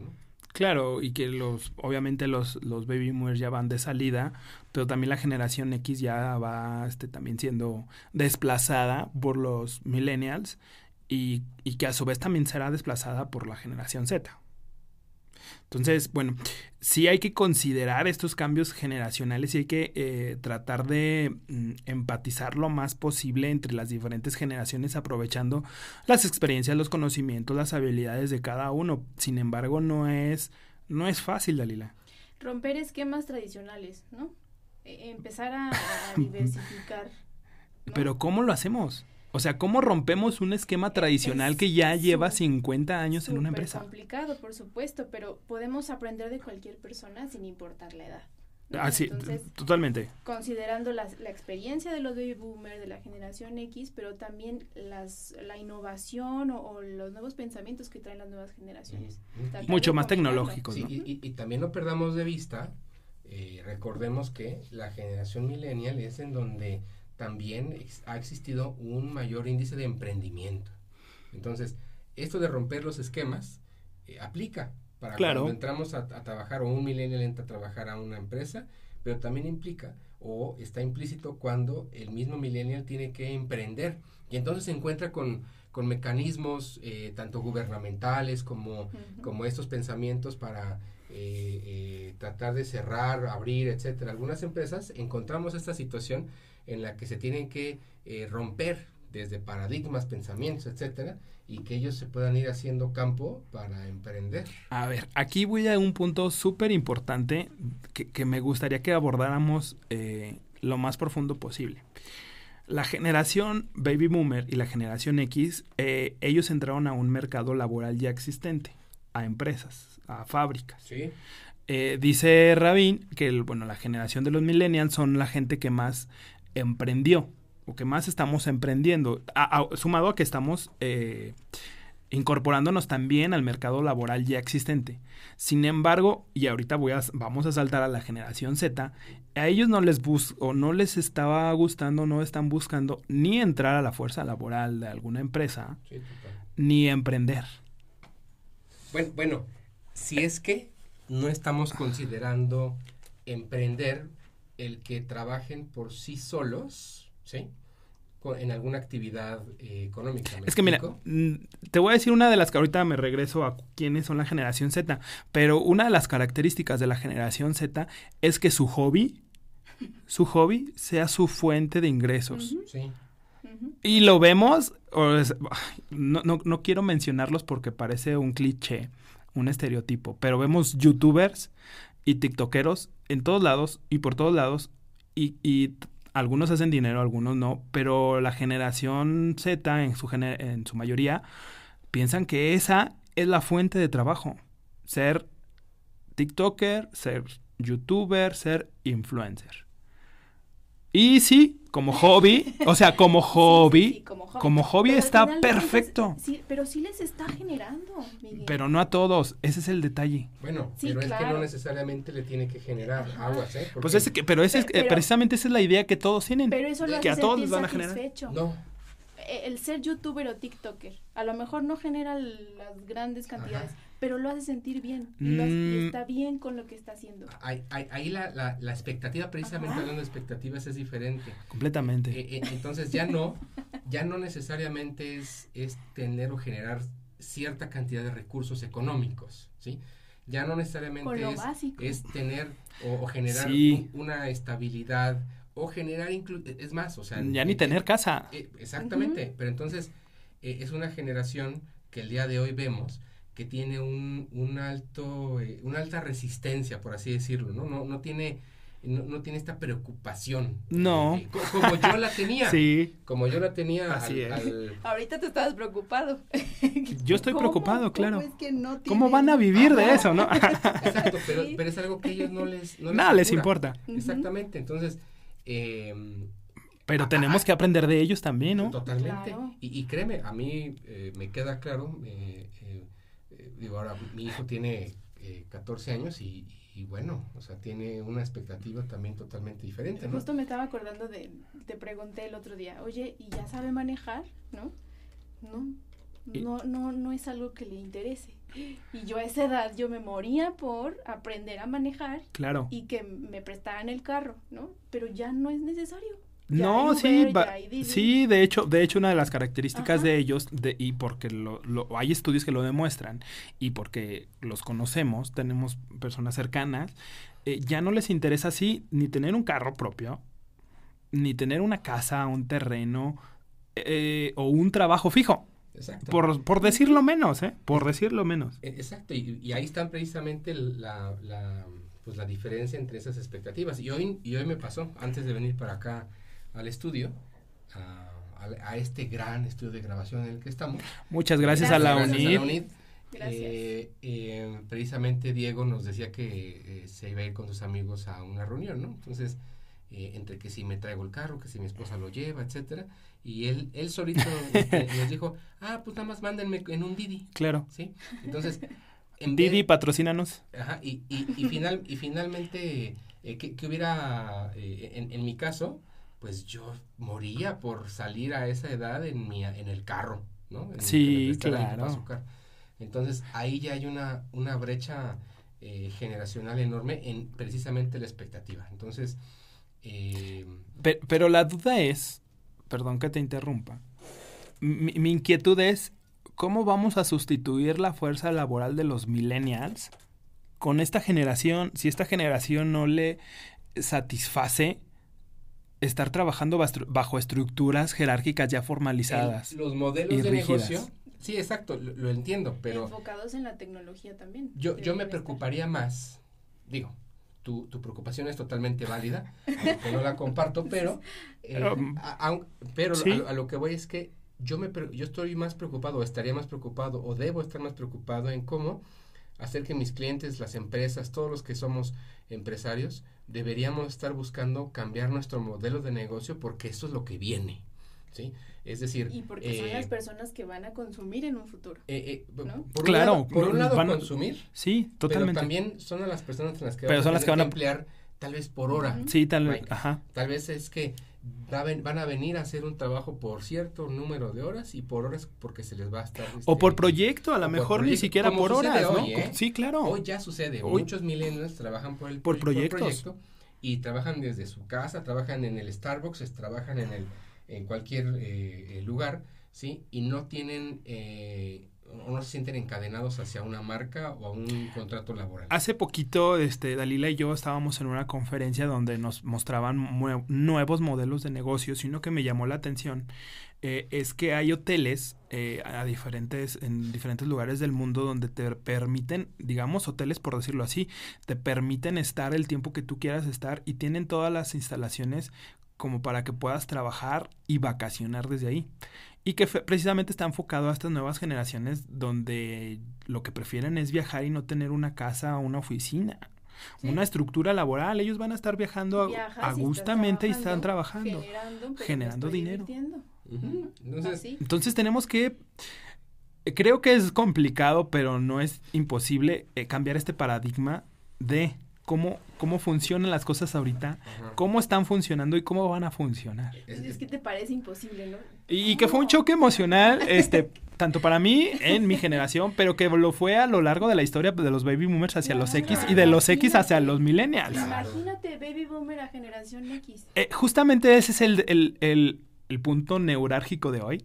¿no? Claro, y que los, obviamente los, los baby boomers ya van de salida, pero también la generación X ya va este, también siendo desplazada por los millennials y, y que a su vez también será desplazada por la generación Z. Entonces, bueno, sí hay que considerar estos cambios generacionales y hay que eh, tratar de mm, empatizar lo más posible entre las diferentes generaciones aprovechando las experiencias, los conocimientos, las habilidades de cada uno. Sin embargo, no es, no es fácil, Dalila. Romper esquemas tradicionales, ¿no? E, empezar a, diversificar. Pero ¿cómo lo hacemos? O sea, ¿cómo rompemos un esquema tradicional que ya lleva 50 años en una empresa? Es complicado, por supuesto, pero podemos aprender de cualquier persona sin importar la edad. Así, ah, totalmente. Considerando la, la, experiencia de los baby boomers, de la generación X, pero también las, la innovación o, los nuevos pensamientos que traen las nuevas generaciones. Mucho más tecnológicos. ¿no? y, y, también no perdamos de vista, eh, recordemos que la generación millennial es en donde también ha existido un mayor índice de emprendimiento. Entonces, esto de romper los esquemas eh, aplica para cuando entramos a, trabajar o un millennial entra a trabajar a una empresa, pero también implica o está implícito cuando el mismo millennial tiene que emprender y entonces se encuentra con, con mecanismos eh, tanto gubernamentales como, como estos pensamientos para eh, tratar de cerrar, abrir, etcétera. Algunas empresas encontramos esta situación en la que se tienen que eh, romper desde paradigmas, pensamientos, etcétera, y que ellos se puedan ir haciendo campo para emprender. A ver, aquí voy a un punto súper importante que, que, me gustaría que abordáramos eh, lo más profundo posible. La generación baby boomer y la generación X, eh, ellos entraron a un mercado laboral ya existente, a empresas, a fábricas. Sí. Eh, dice Rabin que bueno, la generación de los millennials son la gente que más emprendió o que más estamos emprendiendo, sumado a que estamos eh, incorporándonos también al mercado laboral ya existente. Sin embargo, y ahorita voy a, vamos a saltar a la generación Z, a ellos no les bus o no les estaba gustando, no están buscando ni entrar a la fuerza laboral de alguna empresa, ni emprender. Bueno, bueno, si es que no estamos considerando emprender el que trabajen por sí solos, ¿sí? en alguna actividad eh, económica. es que mira, mm, te voy a decir una de las que ahorita me regreso a quiénes son la generación Z, pero una de las características de la generación Z es que su hobby, su hobby sea su fuente de ingresos. Sí. Y lo vemos, no, no, no quiero mencionarlos porque parece un cliché, un estereotipo, pero vemos youtubers y tiktokeros en todos lados y por todos lados y, y algunos hacen dinero, algunos no, pero la generación Z en su, en su mayoría piensan que esa es la fuente de trabajo. Ser TikToker, ser YouTuber, ser influencer. Y sí, como hobby, o sea, como hobby, como hobby, está perfecto. sí, pero sí les está generando. Pero no a todos, ese es el detalle. Bueno, pero es que no necesariamente le tiene que generar aguas, ¿eh? Pues ese que, pero ese precisamente esa es la idea que todos tienen. Pero eso lo que a todos les van a generar. No. E, el ser youtuber o tiktoker, a lo mejor no genera las grandes cantidades, pero lo hace sentir bien y, mm. está bien con lo que está haciendo. Ahí, ahí la, la, la, expectativa, precisamente hablando de expectativas, es diferente. Completamente. Eh, eh, entonces ya no, ya no necesariamente es, es tener o generar cierta cantidad de recursos económicos, ¿sí? Ya no necesariamente es, es, tener o, generar una estabilidad o generar es más, o sea, ya ni tener casa. Eh, exactamente, pero entonces es una generación que el día de hoy vemos que tiene un, un alto, eh, una alta resistencia, por así decirlo, ¿no? No, no tiene... No, tiene esta preocupación. No. Eh, como yo la tenía. Sí. Como yo la tenía. Así al, Ahorita tú estabas preocupado. Yo estoy preocupado, claro. ¿Cómo, van a vivir de eso, no? Exacto, pero, pero, es algo que a ellos no les. No Nada les, importa. Exactamente. Entonces. Eh, pero tenemos que aprender de ellos también, ¿no? Totalmente. Y, y, créeme, a mí me queda claro. Eh, digo, ahora mi hijo tiene 14 eh, años y, bueno, o sea, tiene una expectativa también totalmente diferente, ¿no? Justo me estaba acordando de, te pregunté el otro día, oye, ¿y ya sabe manejar? ¿No? No, no, no, no es algo que le interese. Y yo a esa edad yo me moría por aprender a manejar. Claro. Y que me prestaran el carro, ¿no? Pero ya no es necesario. No, sí, sí, de hecho, de hecho una de las características de ellos, de, y porque lo, hay estudios que lo demuestran, y porque los conocemos, tenemos personas cercanas, eh, ya no les interesa así ni tener un carro propio, ni tener una casa, un terreno, eh, o un trabajo fijo. Exacto. Por, por decirlo menos, ¿eh? Por decirlo menos. E, exacto, y, ahí está precisamente la, la, pues la diferencia entre esas expectativas. Y hoy, y hoy me pasó, antes de venir para acá al estudio, a, este gran estudio de grabación en el que estamos. Muchas gracias, a la UNID. Eh, eh, precisamente Diego nos decía que eh, se iba a ir con sus amigos a una reunión, ¿no? Entonces, entre que si me traigo el carro, que si mi esposa lo lleva, etcétera, y él, él solito nos, dijo, ah, pues nada más mándenme en un Didi. Claro. ¿Sí? Entonces, en Didi, patrocínanos. Ajá, y, y, y, final, y finalmente, que, hubiera, en, en mi caso, pues yo moría por salir a esa edad en mi en el carro, ¿no? sí, claro. Entonces ahí ya hay una, una brecha eh, generacional enorme en precisamente la expectativa. Entonces... Eh, pero, la duda es, perdón que te interrumpa, mi, mi inquietud es, ¿cómo vamos a sustituir la fuerza laboral de los millennials con esta generación si esta generación no le satisface estar trabajando bajo estructuras jerárquicas ya formalizadas. los modelos de negocio. Sí, exacto, lo, entiendo, pero... Enfocados en la tecnología también. Yo, yo me preocuparía más, digo, tu, tu preocupación es totalmente válida, que no la comparto, pero, eh, Um, a, a- pero sí. a, lo- a lo que voy es que yo, me, yo estoy más preocupado, o estaría más preocupado, o debo estar más preocupado en cómo hacer que mis clientes, las empresas, todos los que somos empresarios, deberíamos estar buscando cambiar nuestro modelo de negocio porque eso es lo que viene, ¿sí? Es decir, Y porque son eh, las personas que van a consumir en un futuro. eh, eh, ¿no? por Claro, un lado, por un lado van a- consumir, Sí, totalmente. pero también son a las personas en las que Pero vamos son a las tener que van a- emplear tal vez por hora. Sí, tal Right. ajá. Tal vez es que van a venir a hacer un trabajo por cierto número de horas y por horas porque se les va a estar... O este, por proyecto, a lo o mejor ni siquiera por horas, ¿no? hoy, ¿eh? Sí, claro. Hoy ya sucede, Hoy- muchos millennials trabajan por el Por proye- proyectos. proyecto y trabajan desde su casa, trabajan en el Starbucks, trabajan en el en cualquier eh, eh, lugar, ¿sí? Y no tienen eh, o no se sienten encadenados hacia una marca o a un contrato laboral. Hace poquito, este, Dalila y yo estábamos en una conferencia donde nos mostraban nuevos modelos de negocios y uno que me llamó la atención eh, es que hay hoteles eh, a diferentes, en diferentes lugares del mundo donde te permiten, digamos, hoteles por decirlo así, te permiten estar el tiempo que tú quieras estar y tienen todas las instalaciones como para que puedas trabajar y vacacionar desde ahí. Y que precisamente está enfocado a estas nuevas generaciones donde lo que prefieren es viajar y no tener una casa o una oficina. Sí. Una estructura laboral, ellos van a estar viajando a- y y están trabajando. Generando, generando dinero. Entonces, tenemos que, creo que es complicado, pero no es imposible eh, cambiar este paradigma de cómo, cómo funcionan las cosas ahorita, ajá. cómo están funcionando y cómo van a funcionar. Es- que te parece imposible, ¿no? Y que fue un choque emocional, este, tanto para mí en mi generación, pero que lo fue a lo largo de la historia de los baby boomers hacia los X y de los X hacia los millennials. Claro. Imagínate baby boomer a generación X. Eh, justamente ese es el, el, el, el punto neurálgico de hoy.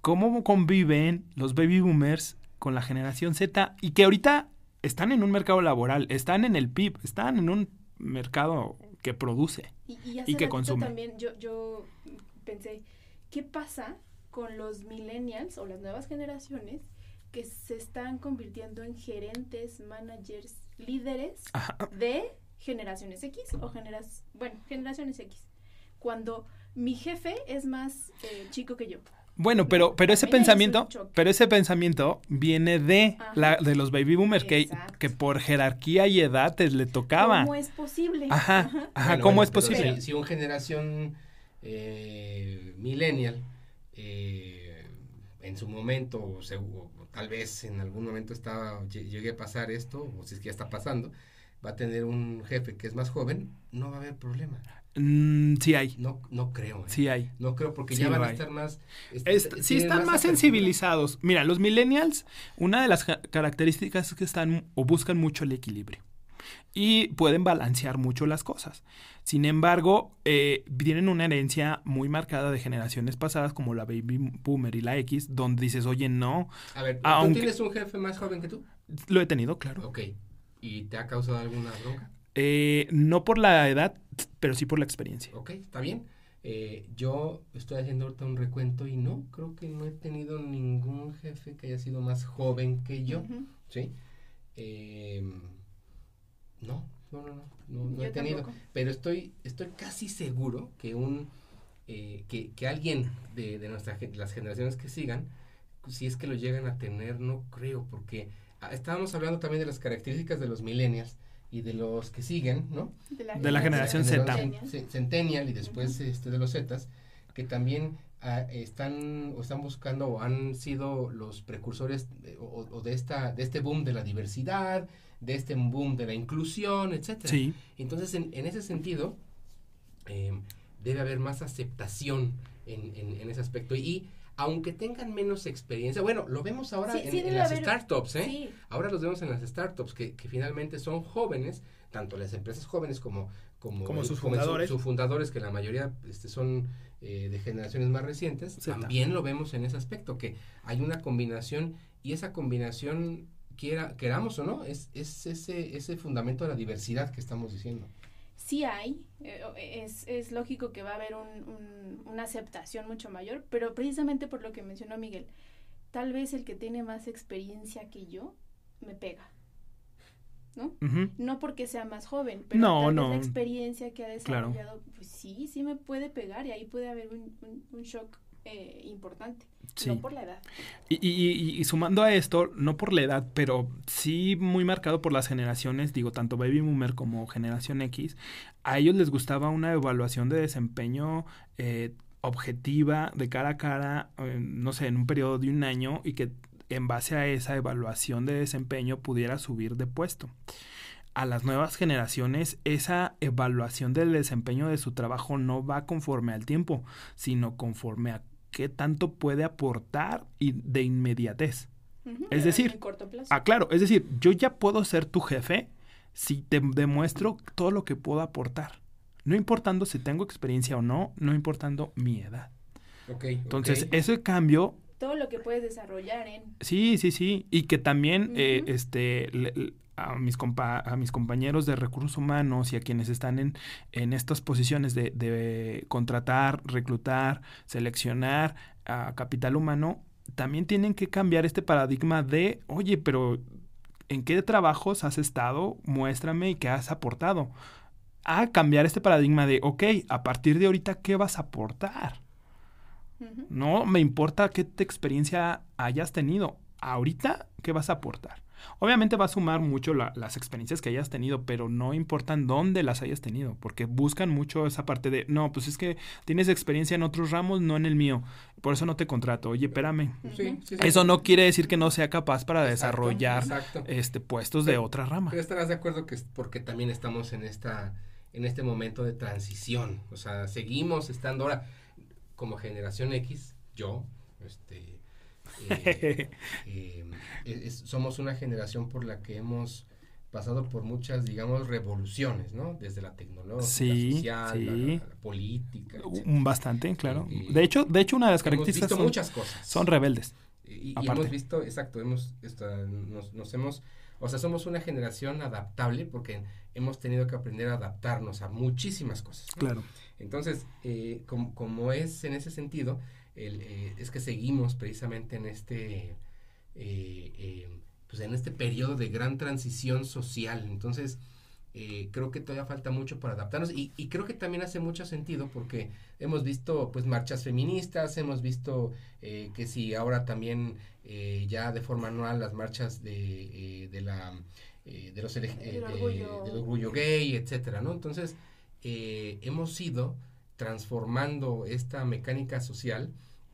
Cómo conviven los baby boomers con la generación Z y que ahorita están en un mercado laboral, están en el PIB, están en un mercado que produce. Y, y, Y que consume. también yo, yo pensé, ¿qué pasa con los millennials o las nuevas generaciones que se están convirtiendo en gerentes, managers, líderes Ajá. de generaciones X o generas, bueno, generaciones X? Cuando mi jefe es más eh, chico que yo. Bueno, pero, pero ese es pensamiento, pero ese pensamiento viene de Ajá. la, de los baby boomers que, que por jerarquía y edad les le tocaba. ¿Cómo es posible? Ajá, ajá, Bueno, ¿cómo bueno, es posible? Si, si una generación eh, millennial eh, en su momento, o, se- o tal vez en algún momento estaba, lle- llegue a pasar esto, o si es que ya está pasando, va a tener un jefe que es más joven, no va a haber problema. Mm, sí hay, No, no creo. ¿eh? sí hay. No creo porque Sí ya van a estar más... est- Est- tienen sí están más sensibilizados. Mira, los millennials, una de las características es que están o buscan mucho el equilibrio y pueden balancear mucho las cosas. Sin embargo, eh, tienen una herencia muy marcada de generaciones pasadas como la baby boomer y la X, donde dices, oye, no, A ver, ¿tú Aunque- tienes un jefe más joven que tú? lo he tenido, claro. Ok. ¿Y te ha causado alguna bronca? Eh, no por la edad, pero sí por la experiencia. Ok, está bien. Eh, yo estoy haciendo ahorita un recuento y no, creo que no he tenido ningún jefe que haya sido más joven que yo. ¿sí? Eh, no, no, no, no, no, he tenido. tampoco. Pero estoy, estoy casi seguro que un, eh, que, que alguien de, de nuestras las generaciones que sigan, si es que lo llegan a tener, no creo, porque ah, estábamos hablando también de las características de los millennials y de los que siguen, ¿no? De la generación Z. Generación Centennial y después este, de los Zetas, que también ah, están o están buscando o han sido los precursores de- o, o de esta de este boom de la diversidad, de este boom de la inclusión, etcétera. Sí, Entonces, en, en ese sentido, eh, debe haber más aceptación en, en- en ese aspecto. Y aunque tengan menos experiencia, bueno, lo vemos ahora Sí, en, sí en debe las haber- startups, ¿eh? Sí, Ahora los vemos en las startups que, que finalmente son jóvenes, tanto las empresas jóvenes como como, Como sus su- fundadores. sus fundadores, que la mayoría este, son eh, de generaciones más recientes, también lo vemos en ese aspecto, que hay una combinación y esa combinación, quiera, queramos o no, es, es ese, ese fundamento de la diversidad que estamos diciendo. Sí hay, eh, es, es lógico que va a haber un- un- una aceptación mucho mayor, pero precisamente por lo que mencionó Miguel, tal vez el que tiene más experiencia que yo me pega. ¿no? No porque sea más joven, pero No, tal vez no. la experiencia que ha Claro. desarrollado, pues sí, sí me puede pegar y ahí puede haber un, un- un shock eh, importante, Sí. no por la edad. Y, y- y- y sumando a esto, no por la edad, pero sí muy marcado por las generaciones, digo, tanto Baby Boomer como Generación X, a ellos les gustaba una evaluación de desempeño eh, objetiva, de cara a cara, eh, no sé, en un periodo de un año y que en base a esa evaluación de desempeño pudiera subir de puesto. A las nuevas generaciones, esa evaluación del desempeño de su trabajo no va conforme al tiempo, sino conforme a qué tanto puede aportar y de inmediatez. Es decir, el corto plazo. Ah, claro, es decir, yo ya puedo ser tu jefe si te demuestro todo lo que puedo aportar. No importando si tengo experiencia o no, no importando mi edad. Ok, Entonces, ok. ese cambio, Todo lo que puedes desarrollar en... sí, sí, sí. Y que también eh, este, le- le- a, mis compa- a mis compañeros de recursos humanos y a quienes están en, en estas posiciones de, de contratar, reclutar, seleccionar a capital humano, también tienen que cambiar este paradigma de, oye, pero ¿en qué trabajos has estado? Muéstrame y qué has aportado. A cambiar este paradigma de, ok, a partir de ahorita, ¿qué vas a aportar? No me importa qué te experiencia hayas tenido. Ahorita, ¿qué vas a aportar? Obviamente va a sumar mucho la- las experiencias que hayas tenido, pero no importan dónde las hayas tenido, porque buscan mucho esa parte de, no, pues es que tienes experiencia en otros ramos, no en el mío, por eso no te contrato. Oye, espérame. Sí, sí, sí. Eso no quiere decir que no sea capaz para Exacto, desarrollar exacto. este puestos de otra rama. Pero estarás de acuerdo que es porque también estamos en esta en este momento de transición, o sea, seguimos estando ahora como generación X, yo, este, eh, eh, es- somos una generación por la que hemos pasado por muchas, digamos, revoluciones, ¿no? Desde la tecnológica, Sí, social, sí. la, la- la política. Un Bastante, claro. De hecho, de hecho una de las Hemos características visto son, muchas cosas. son rebeldes. Y, hemos visto, exacto, hemos, esta, nos, nos hemos, o sea, somos una generación adaptable porque hemos tenido que aprender a adaptarnos a muchísimas cosas. ¿no? Claro. Entonces, eh, como, como es en ese sentido, el, eh, es que seguimos precisamente en este, eh, eh, pues en este periodo de gran transición social. Entonces, eh, creo que todavía falta mucho para adaptarnos y, y creo que también hace mucho sentido porque hemos visto pues marchas feministas, hemos visto que si ahora también ya de forma anual las marchas de, de la eh, de los eh, Del de- orgullo. del orgullo gay, etcétera, ¿no? Entonces eh, hemos ido transformando esta mecánica social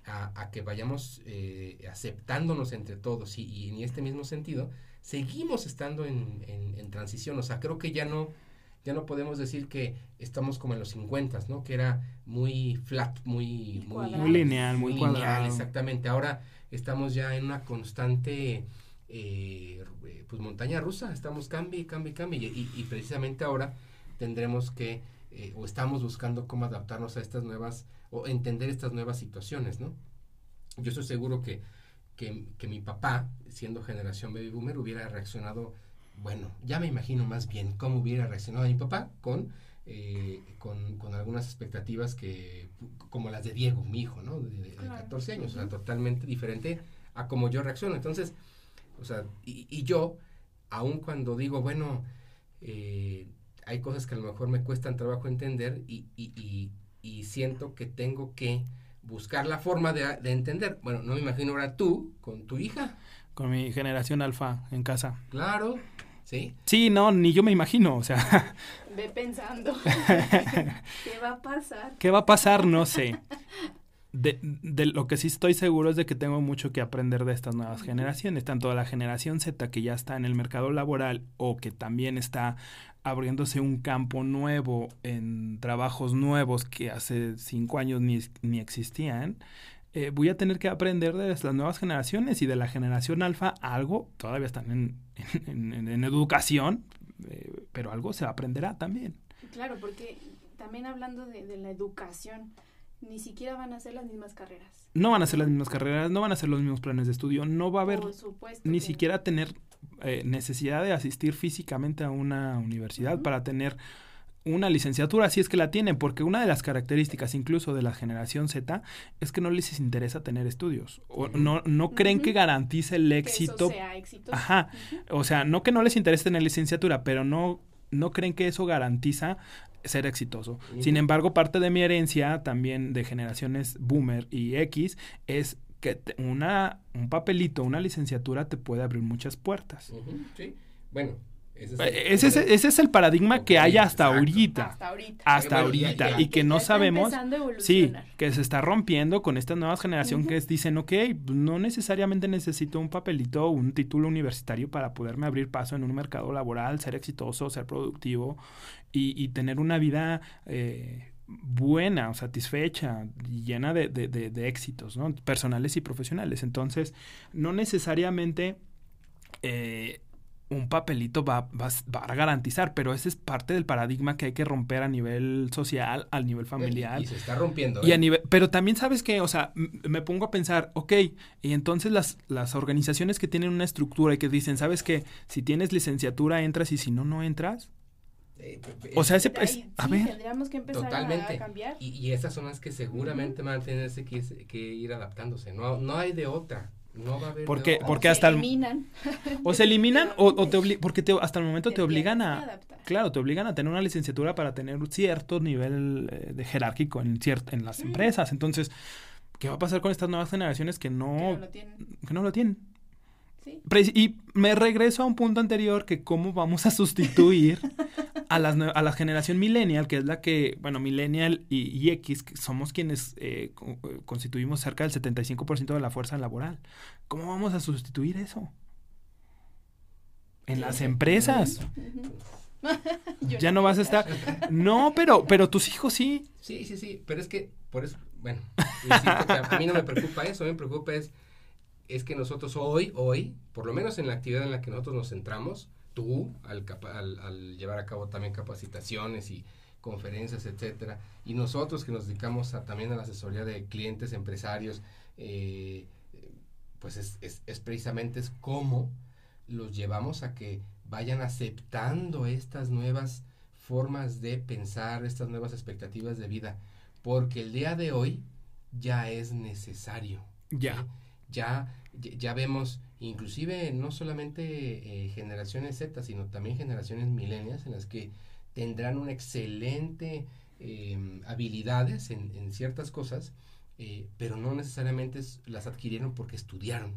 a, a que vayamos eh, aceptándonos entre todos y, y en este mismo sentido seguimos estando en, en- en transición, o sea, creo que ya no ya no podemos decir que estamos como en los 50, ¿no? Que era muy flat, muy muy, lineal, muy lineal, cuadrado. exactamente. Ahora estamos ya en una constante eh, pues montaña rusa, estamos cambie, cambie, cambie y, y- y precisamente ahora tendremos que eh, o estamos buscando cómo adaptarnos a estas nuevas o entender estas nuevas situaciones, ¿no? Yo estoy seguro que, que, que mi papá, siendo generación baby boomer, hubiera reaccionado, bueno, ya me imagino más bien cómo hubiera reaccionado mi papá con, eh, con, con algunas expectativas que, como las de Diego, mi hijo, ¿no? De, de- de Claro. 14 años, o sea, totalmente diferente a como yo reacciono. Entonces, o sea, y, y yo, aun cuando digo, bueno, eh, hay cosas que a lo mejor me cuestan trabajo entender y, y, y, y siento que tengo que buscar la forma de, de entender. Bueno, no me imagino ahora tú con tu hija, Con mi generación alfa en casa. claro, ¿sí? Sí, no, ni yo me imagino, o sea, Ve pensando. ¿Qué va a pasar? ¿qué va a pasar? No sé. De, de lo que sí estoy seguro es de que tengo mucho que aprender de estas nuevas generaciones, tanto de la generación Z que ya está en el mercado laboral o que también está abriéndose un campo nuevo en trabajos nuevos que hace cinco años ni, ni existían. eh, voy a tener que aprender de las nuevas generaciones y de la generación alfa algo, todavía están en, en- en- en educación, eh, pero algo se aprenderá también. Claro, porque también hablando de, de la educación, ni siquiera van a ser las mismas carreras. No van a ser las mismas carreras, no van a ser los mismos planes de estudio, no va a haber Por supuesto. ni siquiera tener eh, necesidad de asistir físicamente a una universidad para tener una licenciatura, si es que la tienen, porque una de las características incluso de la generación Z es que no les interesa tener estudios, o no, no creen que garantice el éxito. Que eso sea exitoso. Ajá, o sea, no que no les interese tener licenciatura, pero no, no creen que eso garantiza ser exitoso. Sin embargo, parte de mi herencia también de generaciones boomer y X es que una, un papelito, una licenciatura te puede abrir muchas puertas. Sí, bueno, ese es, el, ese, es el paradigma que hay hasta ahorita. Hasta ahorita. Hasta ahorita. y que no sabemos. Sí, que se está rompiendo con esta nueva generación que dicen, ok, no necesariamente necesito un papelito o un título universitario para poderme abrir paso en un mercado laboral, ser exitoso, ser productivo y, tener una vida eh, buena satisfecha y llena de, de, de, éxitos, ¿no? Personales y profesionales. Entonces, no necesariamente. Eh, un papelito va, va, a garantizar, pero ese es parte del paradigma que hay que romper a nivel social, al nivel familiar. Y se está rompiendo. Y a ¿eh? nivel, pero también sabes que, o sea, me pongo a pensar, ok, y entonces las, las organizaciones que tienen una estructura y que dicen, ¿sabes qué? Si tienes licenciatura entras y si no, no entras. Eh, o sea, ese... Es, a ver. Tendríamos que empezar totalmente. a cambiar. Y, y esas son las que seguramente van a tener que, que ir adaptándose. No, no hay de otra. No va a haber porque, de porque hasta eliminan. o se eliminan o, te obligan, porque te, hasta el momento te, obligan a, claro, te obligan a tener una licenciatura para tener un cierto nivel eh, de jerárquico en ciert, en las empresas. Entonces, ¿qué va a pasar con estas nuevas generaciones que no, que no lo tienen? Que no lo tienen? Y me regreso a un punto anterior que cómo vamos a sustituir a, las, a la generación millennial, que es la que, bueno, millennial y, X, que somos quienes eh, eh, constituimos cerca del 75% de la fuerza laboral. ¿Cómo vamos a sustituir eso? En las empresas. ya no vas a estar. No, pero, pero tus hijos sí. Sí, sí, sí. Pero es que, por eso, bueno, a mí no me preocupa eso, me preocupa es es que nosotros hoy, hoy, por lo menos en la actividad en la que nosotros nos centramos, tú, al, al, llevar a cabo también capacitaciones y conferencias, etcétera, y nosotros que nos dedicamos a, también a la asesoría de clientes, empresarios, eh, pues es, es, es, precisamente es cómo los llevamos a que vayan aceptando estas nuevas formas de pensar, estas nuevas expectativas de vida, porque el día de hoy ya es necesario. Ya ya, ya vemos inclusive no solamente eh, generaciones Z, sino también generaciones milenias en las que tendrán una excelente eh, habilidades en, ciertas cosas, eh, pero no necesariamente las adquirieron porque estudiaron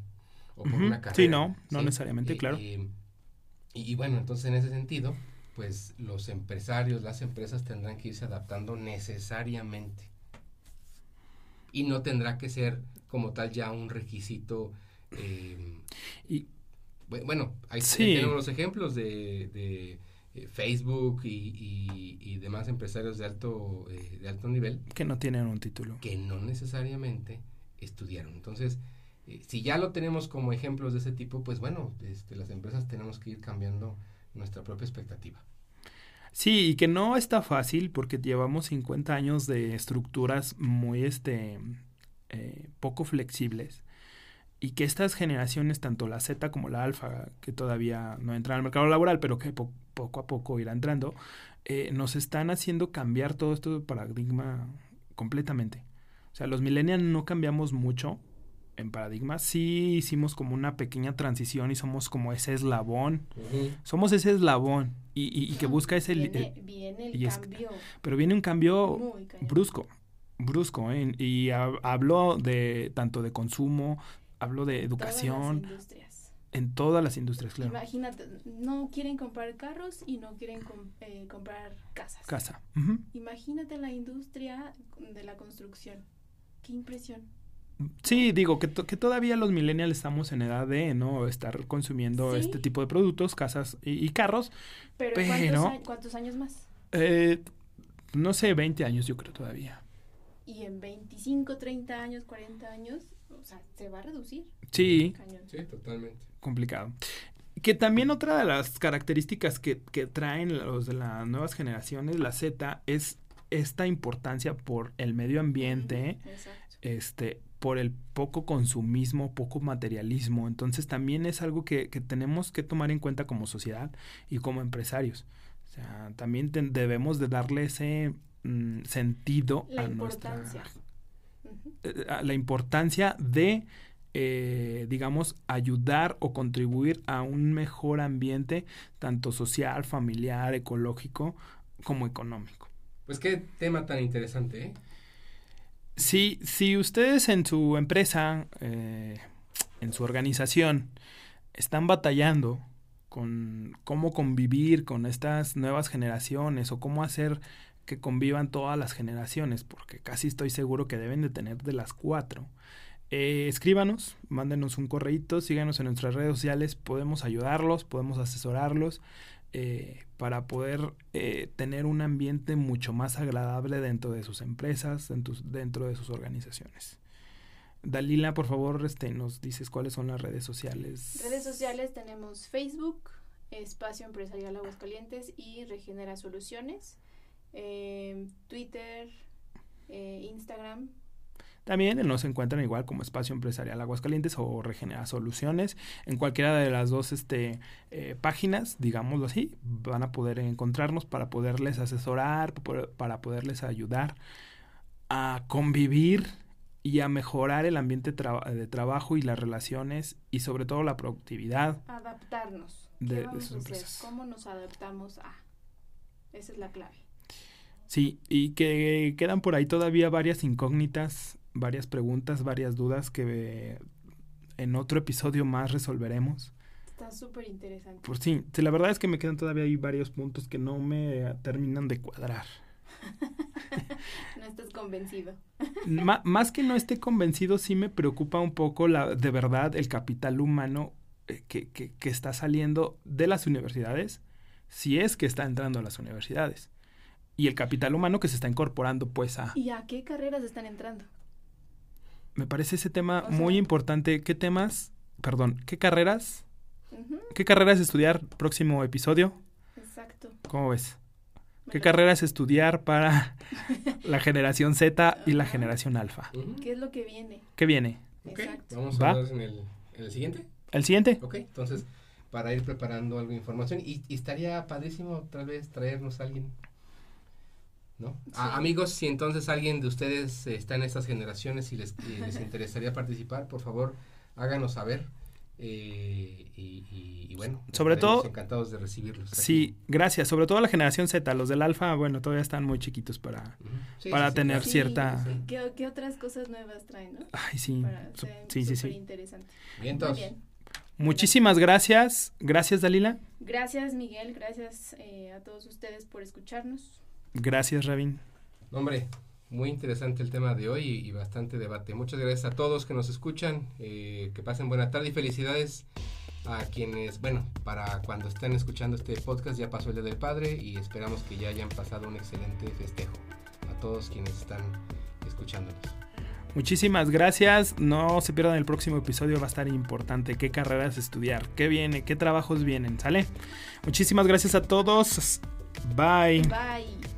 o por una carrera. Sí, no, no necesariamente, claro. Y, y, bueno, entonces en ese sentido, pues los empresarios, las empresas tendrán que irse adaptando necesariamente. Y no tendrá que ser como tal ya un requisito. Eh, y bueno, ahí tenemos los ejemplos de, de eh, Facebook y, y, demás empresarios de alto, eh, de alto nivel. Que no tienen un título. Que no necesariamente estudiaron. Entonces, si ya lo tenemos como ejemplos de ese tipo, pues bueno, este, las empresas tenemos que ir cambiando nuestra propia expectativa. Sí, y que no está fácil porque llevamos 50 años de estructuras muy este eh, poco flexibles y que estas generaciones, tanto la Z como la alfa, que todavía no entran al mercado laboral, pero que poco a poco irá entrando, eh, nos están haciendo cambiar todo esto de paradigma completamente. O sea, los millennials no cambiamos mucho en paradigma, sí hicimos como una pequeña transición y somos como ese eslabón. Somos ese eslabón y, que busca ese... Viene, viene el cambio. pero viene un cambio brusco brusco, ¿eh? Y hablo de tanto de consumo, hablo de educación. Todas las industrias. En todas las industrias, claro. Imagínate, no quieren comprar carros y no quieren eh, comprar casas. Casa. Imagínate la industria de la construcción. Qué impresión. Sí, digo que, que todavía los millennials estamos en edad de no estar consumiendo este tipo de productos, casas y, carros. Pero, ¿cuántos, ¿cuántos, años más? Eh, no sé, 20 años yo creo todavía y en 25, 30 años, 40 años, o sea, se va a reducir. Sí. Sí, totalmente. Complicado. Que también otra de las características que, que traen los de las nuevas generaciones, la Z, es esta importancia por el medio ambiente, este, por el poco consumismo, poco materialismo. Entonces también es algo que, que tenemos que tomar en cuenta como sociedad y como empresarios. O sea, también debemos de darle ese mm, sentido a nuestra... La importancia de, eh, digamos, ayudar o contribuir a un mejor ambiente, tanto social, familiar, ecológico, como económico. Pues qué tema tan interesante, ¿eh? Si, si ustedes en su empresa, eh, en su organización, están batallando con cómo convivir con estas nuevas generaciones o cómo hacer que convivan todas las generaciones, porque casi estoy seguro que deben de tener de las cuatro. Eh, escríbanos, mándenos un correíto, síganos en nuestras redes sociales, podemos ayudarlos, podemos asesorarlos eh, para poder eh, tener un ambiente mucho más agradable dentro de sus empresas, dentro, dentro de sus organizaciones. Dalila, por favor, este, nos dices cuáles son las redes sociales. Redes sociales tenemos Facebook, Espacio Empresarial Aguascalientes y Regenera Soluciones. Em, Twitter, eh, Instagram. También nos encuentran igual como Espacio Empresarial Aguascalientes o Regenera Soluciones. En cualquiera de las dos este, eh, páginas, digámoslo así, van a poder encontrarnos para poderles asesorar, para poderles ayudar a convivir y a mejorar el ambiente de trabajo y las relaciones y sobre todo la productividad. Adaptarnos. De, sus empresas. ¿Cómo nos adaptamos a? Esa es la clave. Sí, y que quedan por ahí todavía varias incógnitas, varias preguntas, varias dudas que en otro episodio más resolveremos. Está súper interesante. Pues sí, la verdad es que me quedan todavía ahí varios puntos que no me terminan de cuadrar. no estás convencido. más que no esté convencido, sí me preocupa un poco la, de verdad el capital humano eh, que, que, que está saliendo de las universidades, si es que está entrando a las universidades y el capital humano que se está incorporando pues a... ¿Y a qué carreras están entrando? Me parece ese tema muy importante. ¿Qué temas? Perdón, ¿qué carreras? ¿Qué carreras estudiar? Próximo episodio. Exacto. ¿Cómo ves? ¿Qué carreras estudiar para la generación Z y la generación alfa? ¿Qué es lo que viene? ¿Qué viene? Exacto. Vamos a ver en el, en el siguiente. ¿El siguiente? Ok, entonces, para ir preparando algo de información. Y, y estaría padrísimo otra vez traernos a alguien ¿no? amigos, si entonces alguien de ustedes está en estas generaciones y les, les interesaría participar, por favor, háganos saber. Eh, y, bueno, sobre todo encantados de recibirlos. Sí, gracias. Sobre todo la generación Z, los del alfa, bueno, todavía están muy chiquitos para, para tener cierta. ¿Qué, otras cosas nuevas traen? ¿no? Ay, sí, sí, sí, sí. Interesante. Bien, bien. Muchísimas gracias. Gracias, Dalila. Gracias, Miguel. Gracias eh, a todos ustedes por escucharnos. Gracias, Rabin. Hombre, muy interesante el tema de hoy y, bastante debate. Muchas gracias a todos que nos escuchan. Eh, que pasen buena tarde y felicidades a quienes, bueno, para cuando estén escuchando este podcast ya pasó el Día del Padre y esperamos que ya hayan pasado un excelente festejo a todos quienes están escuchándonos. Muchísimas gracias. No se pierdan el próximo episodio, va a estar importante. ¿Qué carreras estudiar? ¿Qué viene? ¿Qué trabajos vienen? ¿Sale? Muchísimas gracias a todos. Bye. Bye.